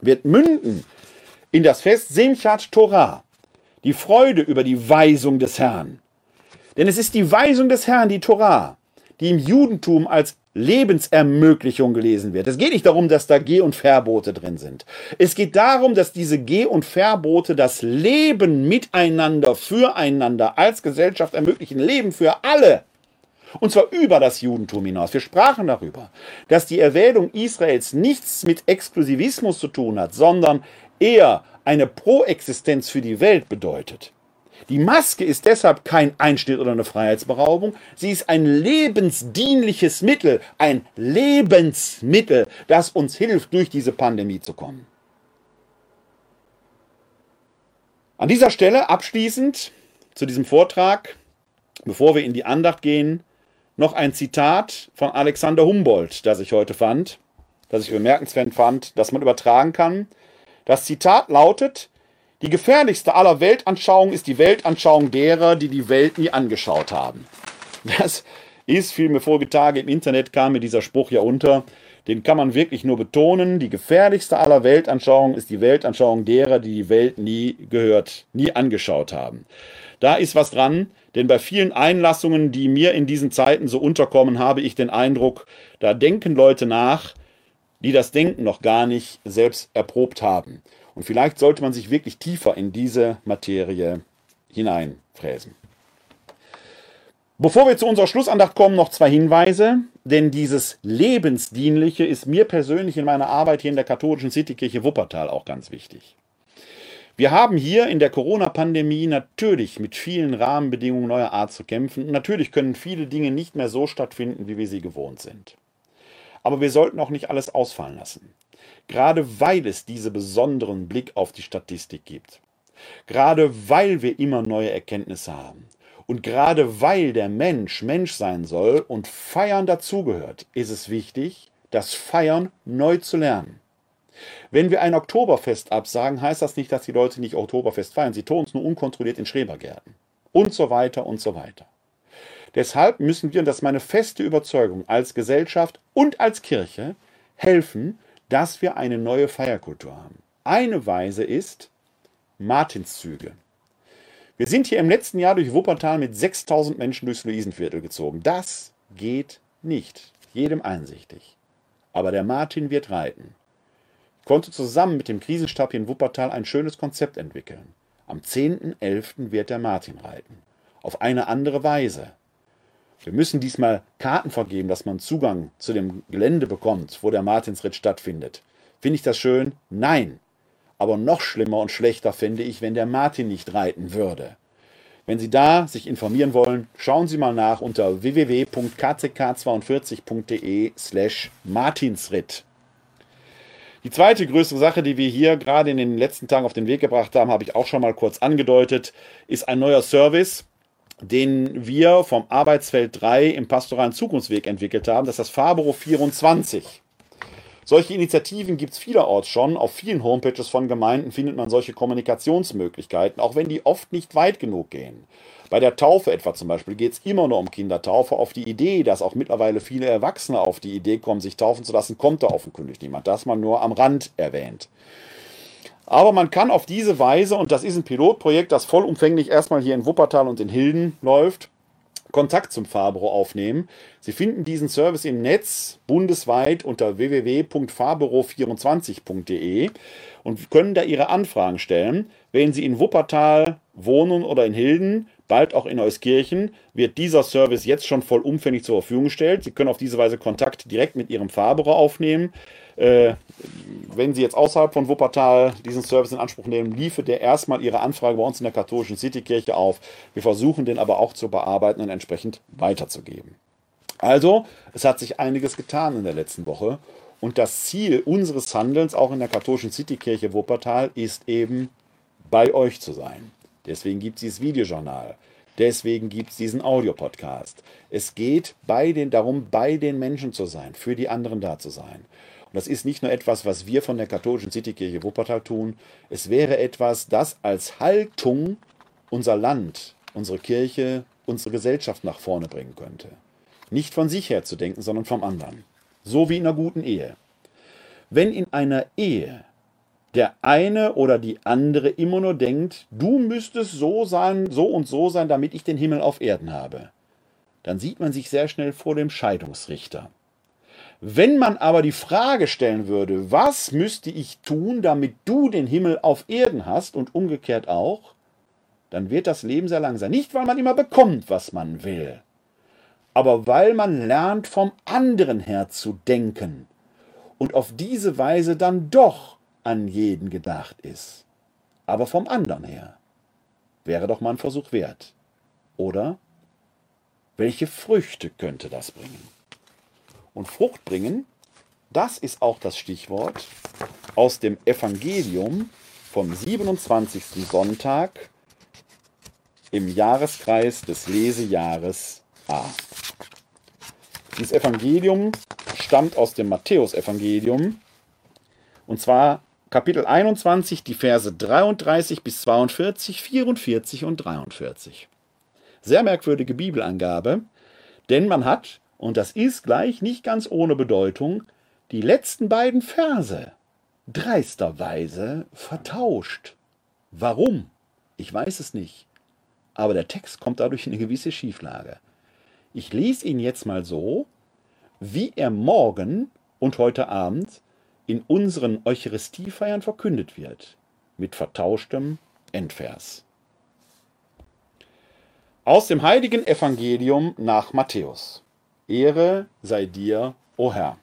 wird münden in das Fest Simchat Torah, die Freude über die Weisung des Herrn. Denn es ist die Weisung des Herrn, die Torah, die im Judentum als Lebensermöglichung gelesen wird. Es geht nicht darum, dass da Geh- und Verbote drin sind. Es geht darum, dass diese Geh- und Verbote das Leben miteinander, füreinander als Gesellschaft ermöglichen. Leben für alle. Und zwar über das Judentum hinaus. Wir sprachen darüber, dass die Erwählung Israels nichts mit Exklusivismus zu tun hat, sondern eher eine Proexistenz für die Welt bedeutet. Die Maske ist deshalb kein Einschnitt oder eine Freiheitsberaubung, sie ist ein lebensdienliches Mittel, ein Lebensmittel, das uns hilft, durch diese Pandemie zu kommen. An dieser Stelle abschließend zu diesem Vortrag, bevor wir in die Andacht gehen, noch ein Zitat von Alexander Humboldt, das ich heute fand, das ich bemerkenswert fand, das man übertragen kann. Das Zitat lautet, die gefährlichste aller Weltanschauungen ist die Weltanschauung derer, die die Welt nie angeschaut haben. Das ist, fiel mir vorige Tage im Internet, kam mir dieser Spruch ja unter. Den kann man wirklich nur betonen. Die gefährlichste aller Weltanschauungen ist die Weltanschauung derer, die die Welt nie gehört, nie angeschaut haben. Da ist was dran, denn bei vielen Einlassungen, die mir in diesen Zeiten so unterkommen, habe ich den Eindruck, da denken Leute nach, die das Denken noch gar nicht selbst erprobt haben. Und vielleicht sollte man sich wirklich tiefer in diese Materie hineinfräsen. Bevor wir zu unserer Schlussandacht kommen, noch zwei Hinweise, denn dieses Lebensdienliche ist mir persönlich in meiner Arbeit hier in der katholischen Citykirche Wuppertal auch ganz wichtig. Wir haben hier in der Corona-Pandemie natürlich mit vielen Rahmenbedingungen neuer Art zu kämpfen. Natürlich können viele Dinge nicht mehr so stattfinden, wie wir sie gewohnt sind. Aber wir sollten auch nicht alles ausfallen lassen. Gerade weil es diese besonderen Blick auf die Statistik gibt. Gerade weil wir immer neue Erkenntnisse haben. Und gerade weil der Mensch Mensch sein soll und Feiern dazugehört, ist es wichtig, das Feiern neu zu lernen. Wenn wir ein Oktoberfest absagen, heißt das nicht, dass die Leute nicht Oktoberfest feiern. Sie tun es nur unkontrolliert in Schrebergärten. Und so weiter und so weiter. Deshalb müssen wir, und das ist meine feste Überzeugung, als Gesellschaft und als Kirche helfen, dass wir eine neue Feierkultur haben. Eine Weise ist Martinszüge. Wir sind hier im letzten Jahr durch Wuppertal mit 6000 Menschen durchs Luisenviertel gezogen. Das geht nicht. Jedem einsichtig. Aber der Martin wird reiten. Ich konnte zusammen mit dem Krisenstab hier in Wuppertal ein schönes Konzept entwickeln. Am 10.11. wird der Martin reiten. Auf eine andere Weise. Wir müssen diesmal Karten vergeben, dass man Zugang zu dem Gelände bekommt, wo der Martinsritt stattfindet. Finde ich das schön? Nein. Aber noch schlimmer und schlechter fände ich, wenn der Martin nicht reiten würde. Wenn Sie da sich informieren wollen, schauen Sie mal nach unter www.kck42.de slash martinsritt. Die zweite größere Sache, die wir hier gerade in den letzten Tagen auf den Weg gebracht haben, habe ich auch schon mal kurz angedeutet, ist ein neuer Service, den wir vom Arbeitsfeld 3 im pastoralen Zukunftsweg entwickelt haben. Das ist das Fabro 24. Solche Initiativen gibt es vielerorts schon. Auf vielen Homepages von Gemeinden findet man solche Kommunikationsmöglichkeiten, auch wenn die oft nicht weit genug gehen. Bei der Taufe etwa zum Beispiel geht es immer nur um Kindertaufe. Auf die Idee, dass auch mittlerweile viele Erwachsene auf die Idee kommen, sich taufen zu lassen, kommt da offenkundig niemand. Das man nur am Rand erwähnt. Aber man kann auf diese Weise, und das ist ein Pilotprojekt, das vollumfänglich erstmal hier in Wuppertal und in Hilden läuft, Kontakt zum Fabro aufnehmen. Sie finden diesen Service im Netz bundesweit unter www.fabro24.de und können da Ihre Anfragen stellen. Wenn Sie in Wuppertal wohnen oder in Hilden, bald auch in Euskirchen, wird dieser Service jetzt schon vollumfänglich zur Verfügung gestellt. Sie können auf diese Weise Kontakt direkt mit Ihrem Fabro aufnehmen. Äh, wenn Sie jetzt außerhalb von Wuppertal diesen Service in Anspruch nehmen, liefe der erstmal Ihre Anfrage bei uns in der katholischen Citykirche auf. Wir versuchen den aber auch zu bearbeiten und entsprechend weiterzugeben. Also, es hat sich einiges getan in der letzten Woche und das Ziel unseres Handelns auch in der katholischen Citykirche Wuppertal ist eben bei euch zu sein. Deswegen gibt es dieses Videojournal. Deswegen gibt es diesen Audiopodcast. Es geht bei den, darum, bei den Menschen zu sein, für die anderen da zu sein. Und das ist nicht nur etwas, was wir von der katholischen Citykirche Wuppertal tun. Es wäre etwas, das als Haltung unser Land, unsere Kirche, unsere Gesellschaft nach vorne bringen könnte. Nicht von sich her zu denken, sondern vom anderen. So wie in einer guten Ehe. Wenn in einer Ehe der eine oder die andere immer nur denkt, du müsstest so sein, so und so sein, damit ich den Himmel auf Erden habe, dann sieht man sich sehr schnell vor dem Scheidungsrichter. Wenn man aber die Frage stellen würde, was müsste ich tun, damit du den Himmel auf Erden hast und umgekehrt auch, dann wird das Leben sehr langsam. Nicht, weil man immer bekommt, was man will, aber weil man lernt, vom anderen her zu denken und auf diese Weise dann doch an jeden gedacht ist. Aber vom anderen her. Wäre doch mal ein Versuch wert. Oder? Welche Früchte könnte das bringen? Und Frucht bringen, das ist auch das Stichwort aus dem Evangelium vom 27. Sonntag im Jahreskreis des Lesejahres A. Dieses Evangelium stammt aus dem Matthäusevangelium und zwar Kapitel 21, die Verse 33 bis 42, 44 und 43. Sehr merkwürdige Bibelangabe, denn man hat und das ist gleich nicht ganz ohne Bedeutung, die letzten beiden Verse dreisterweise vertauscht. Warum? Ich weiß es nicht. Aber der Text kommt dadurch in eine gewisse Schieflage. Ich lese ihn jetzt mal so, wie er morgen und heute Abend in unseren Eucharistiefeiern verkündet wird, mit vertauschtem Endvers. Aus dem heiligen Evangelium nach Matthäus. Ehre sei dir, o Herr.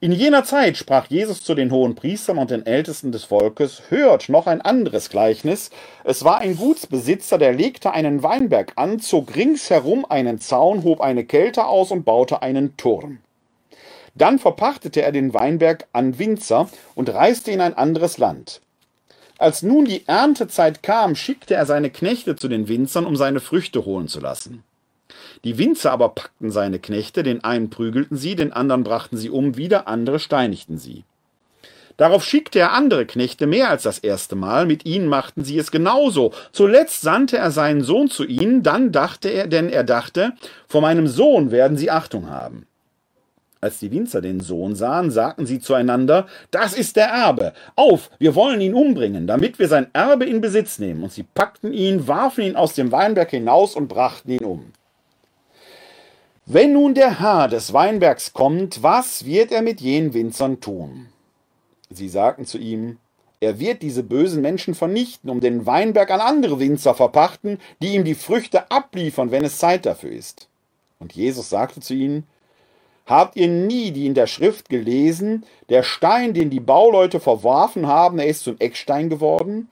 In jener Zeit sprach Jesus zu den hohen Priestern und den Ältesten des Volkes, hört noch ein anderes Gleichnis. Es war ein Gutsbesitzer, der legte einen Weinberg an, zog ringsherum einen Zaun, hob eine Kälte aus und baute einen Turm. Dann verpachtete er den Weinberg an Winzer und reiste in ein anderes Land. Als nun die Erntezeit kam, schickte er seine Knechte zu den Winzern, um seine Früchte holen zu lassen. Die Winzer aber packten seine Knechte, den einen prügelten sie, den anderen brachten sie um, wieder andere steinigten sie. Darauf schickte er andere Knechte mehr als das erste Mal, mit ihnen machten sie es genauso. Zuletzt sandte er seinen Sohn zu ihnen, dann dachte er, denn er dachte, vor meinem Sohn werden sie Achtung haben. Als die Winzer den Sohn sahen, sagten sie zueinander, das ist der Erbe. Auf, wir wollen ihn umbringen, damit wir sein Erbe in Besitz nehmen. Und sie packten ihn, warfen ihn aus dem Weinberg hinaus und brachten ihn um. Wenn nun der Herr des Weinbergs kommt, was wird er mit jenen Winzern tun? Sie sagten zu ihm, er wird diese bösen Menschen vernichten, um den Weinberg an andere Winzer verpachten, die ihm die Früchte abliefern, wenn es Zeit dafür ist. Und Jesus sagte zu ihnen, Habt ihr nie die in der Schrift gelesen, der Stein, den die Bauleute verworfen haben, er ist zum Eckstein geworden?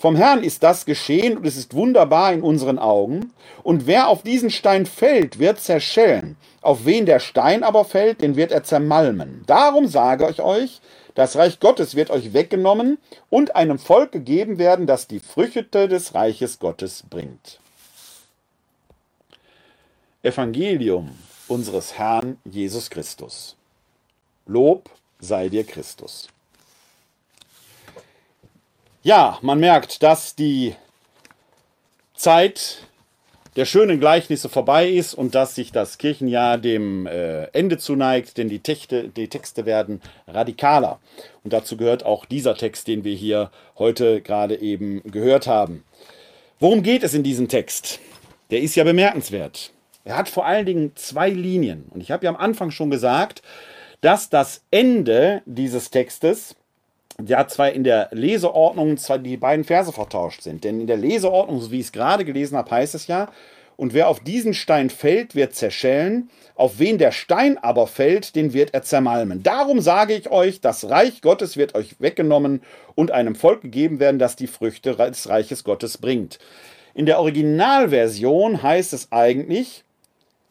Vom Herrn ist das geschehen und es ist wunderbar in unseren Augen. Und wer auf diesen Stein fällt, wird zerschellen. Auf wen der Stein aber fällt, den wird er zermalmen. Darum sage ich euch, das Reich Gottes wird euch weggenommen und einem Volk gegeben werden, das die Früchte des Reiches Gottes bringt. Evangelium unseres Herrn Jesus Christus. Lob sei dir Christus. Ja, man merkt, dass die Zeit der schönen Gleichnisse vorbei ist und dass sich das Kirchenjahr dem äh, Ende zuneigt, denn die Texte, die Texte werden radikaler. Und dazu gehört auch dieser Text, den wir hier heute gerade eben gehört haben. Worum geht es in diesem Text? Der ist ja bemerkenswert. Er hat vor allen Dingen zwei Linien. Und ich habe ja am Anfang schon gesagt, dass das Ende dieses Textes ja zwar in der Leseordnung zwar die beiden Verse vertauscht sind. Denn in der Leseordnung, so wie ich es gerade gelesen habe, heißt es ja, und wer auf diesen Stein fällt, wird zerschellen, auf wen der Stein aber fällt, den wird er zermalmen. Darum sage ich euch, das Reich Gottes wird euch weggenommen und einem Volk gegeben werden, das die Früchte des Reiches Gottes bringt. In der Originalversion heißt es eigentlich,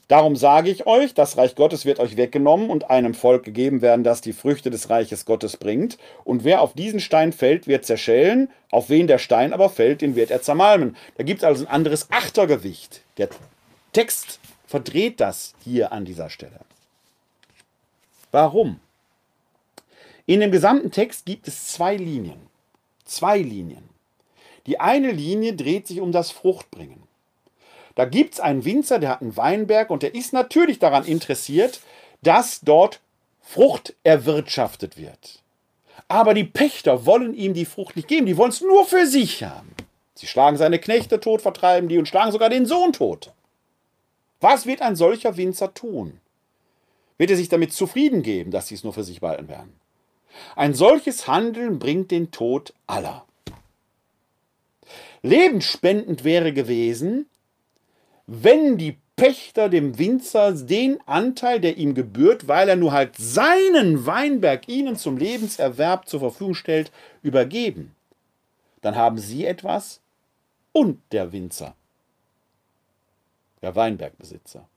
Darum sage ich euch, das Reich Gottes wird euch weggenommen und einem Volk gegeben werden, das die Früchte des Reiches Gottes bringt. Und wer auf diesen Stein fällt, wird zerschellen. Auf wen der Stein aber fällt, den wird er zermalmen. Da gibt es also ein anderes Achtergewicht. Der Text verdreht das hier an dieser Stelle. Warum? In dem gesamten Text gibt es zwei Linien. Zwei Linien. Die eine Linie dreht sich um das Fruchtbringen. Da gibt es einen Winzer, der hat einen Weinberg und der ist natürlich daran interessiert, dass dort Frucht erwirtschaftet wird. Aber die Pächter wollen ihm die Frucht nicht geben, die wollen es nur für sich haben. Sie schlagen seine Knechte tot, vertreiben die und schlagen sogar den Sohn tot. Was wird ein solcher Winzer tun? Wird er sich damit zufrieden geben, dass sie es nur für sich behalten werden? Ein solches Handeln bringt den Tod aller. Lebensspendend wäre gewesen, wenn die Pächter dem Winzer den Anteil, der ihm gebührt, weil er nur halt seinen Weinberg ihnen zum Lebenserwerb zur Verfügung stellt, übergeben. Dann haben sie etwas und der Winzer, der Weinbergbesitzer.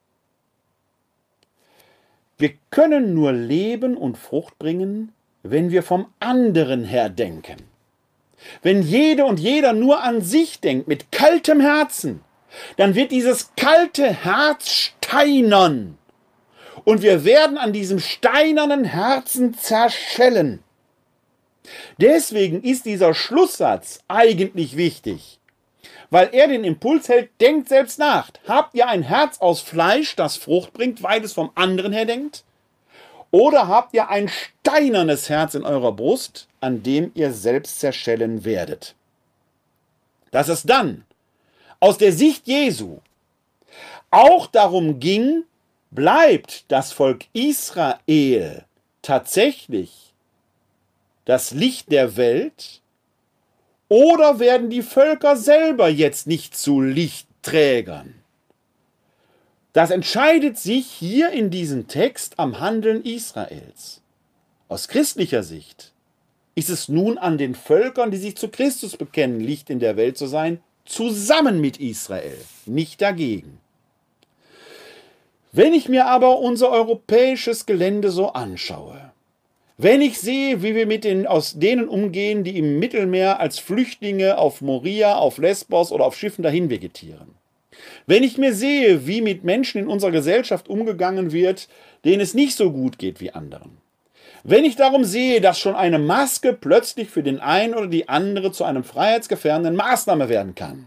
Wir können nur leben und Frucht bringen, wenn wir vom anderen her denken. Wenn jede und jeder nur an sich denkt, mit kaltem Herzen, dann wird dieses kalte Herz steinern. Und wir werden an diesem steinernen Herzen zerschellen. Deswegen ist dieser Schlusssatz eigentlich wichtig, weil er den Impuls hält, denkt selbst nach. Habt ihr ein Herz aus Fleisch, das Frucht bringt, weil es vom anderen her denkt? Oder habt ihr ein steinernes Herz in eurer Brust, an dem ihr selbst zerschellen werdet? Dass es dann aus der Sicht Jesu auch darum ging, bleibt das Volk Israel tatsächlich das Licht der Welt oder werden die Völker selber jetzt nicht zu Lichtträgern? Das entscheidet sich hier in diesem Text am Handeln Israels. Aus christlicher Sicht ist es nun an den Völkern, die sich zu Christus bekennen, Licht in der Welt zu sein, zusammen mit Israel, nicht dagegen. Wenn ich mir aber unser europäisches Gelände so anschaue, wenn ich sehe, wie wir mit den aus denen umgehen, die im Mittelmeer als Flüchtlinge auf Moria, auf Lesbos oder auf Schiffen dahin vegetieren, wenn ich mir sehe, wie mit Menschen in unserer Gesellschaft umgegangen wird, denen es nicht so gut geht wie anderen, wenn ich darum sehe, dass schon eine Maske plötzlich für den einen oder die andere zu einem freiheitsgefährdenden Maßnahme werden kann,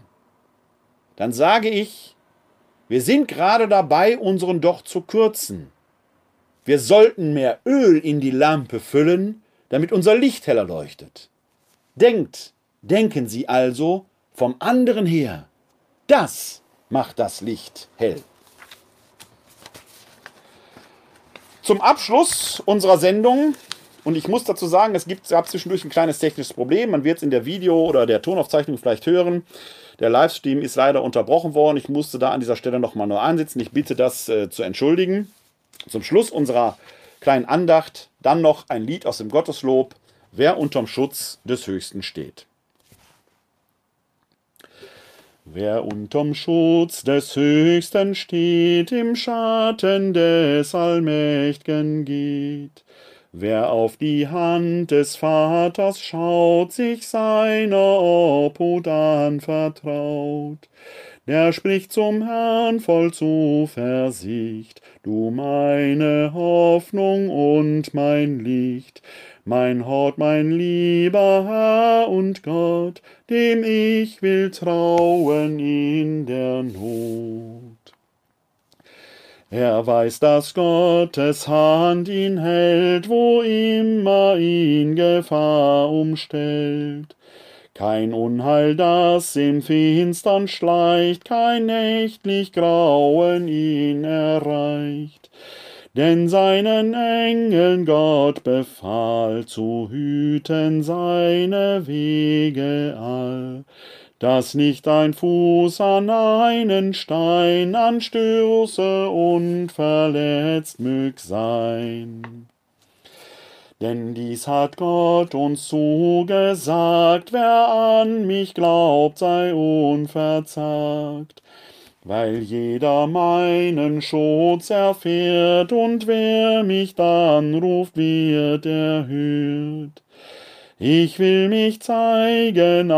dann sage ich, wir sind gerade dabei, unseren Docht zu kürzen. Wir sollten mehr Öl in die Lampe füllen, damit unser Licht heller leuchtet. Denkt, denken Sie also vom anderen her. Das macht das Licht hell. Zum Abschluss unserer Sendung, und ich muss dazu sagen, es gibt, gab zwischendurch ein kleines technisches Problem. Man wird es in der Video- oder der Tonaufzeichnung vielleicht hören. Der Livestream ist leider unterbrochen worden. Ich musste da an dieser Stelle nochmal nur ansitzen. Ich bitte das äh, zu entschuldigen. Zum Schluss unserer kleinen Andacht dann noch ein Lied aus dem Gotteslob, wer unterm Schutz des Höchsten steht. Wer unterm Schutz des Höchsten steht, im Schatten des Allmächt'gen geht, Wer auf die Hand des Vaters schaut, sich seiner Obhut anvertraut, der spricht zum Herrn voll Zuversicht, du meine Hoffnung und mein Licht, mein Hort, mein lieber Herr und Gott, dem ich will trauen in der Not. Er weiß, dass Gottes Hand ihn hält, wo immer ihn Gefahr umstellt. Kein Unheil, das im Finstern schleicht, kein nächtlich Grauen ihn erreicht. Denn seinen Engeln Gott befahl, zu hüten seine Wege all dass nicht ein Fuß an einen Stein anstürze und verletzt mög sein. Denn dies hat Gott uns zugesagt, wer an mich glaubt, sei unverzagt. Weil jeder meinen Schutz erfährt und wer mich dann ruft, wird erhört. Ich will mich zeigen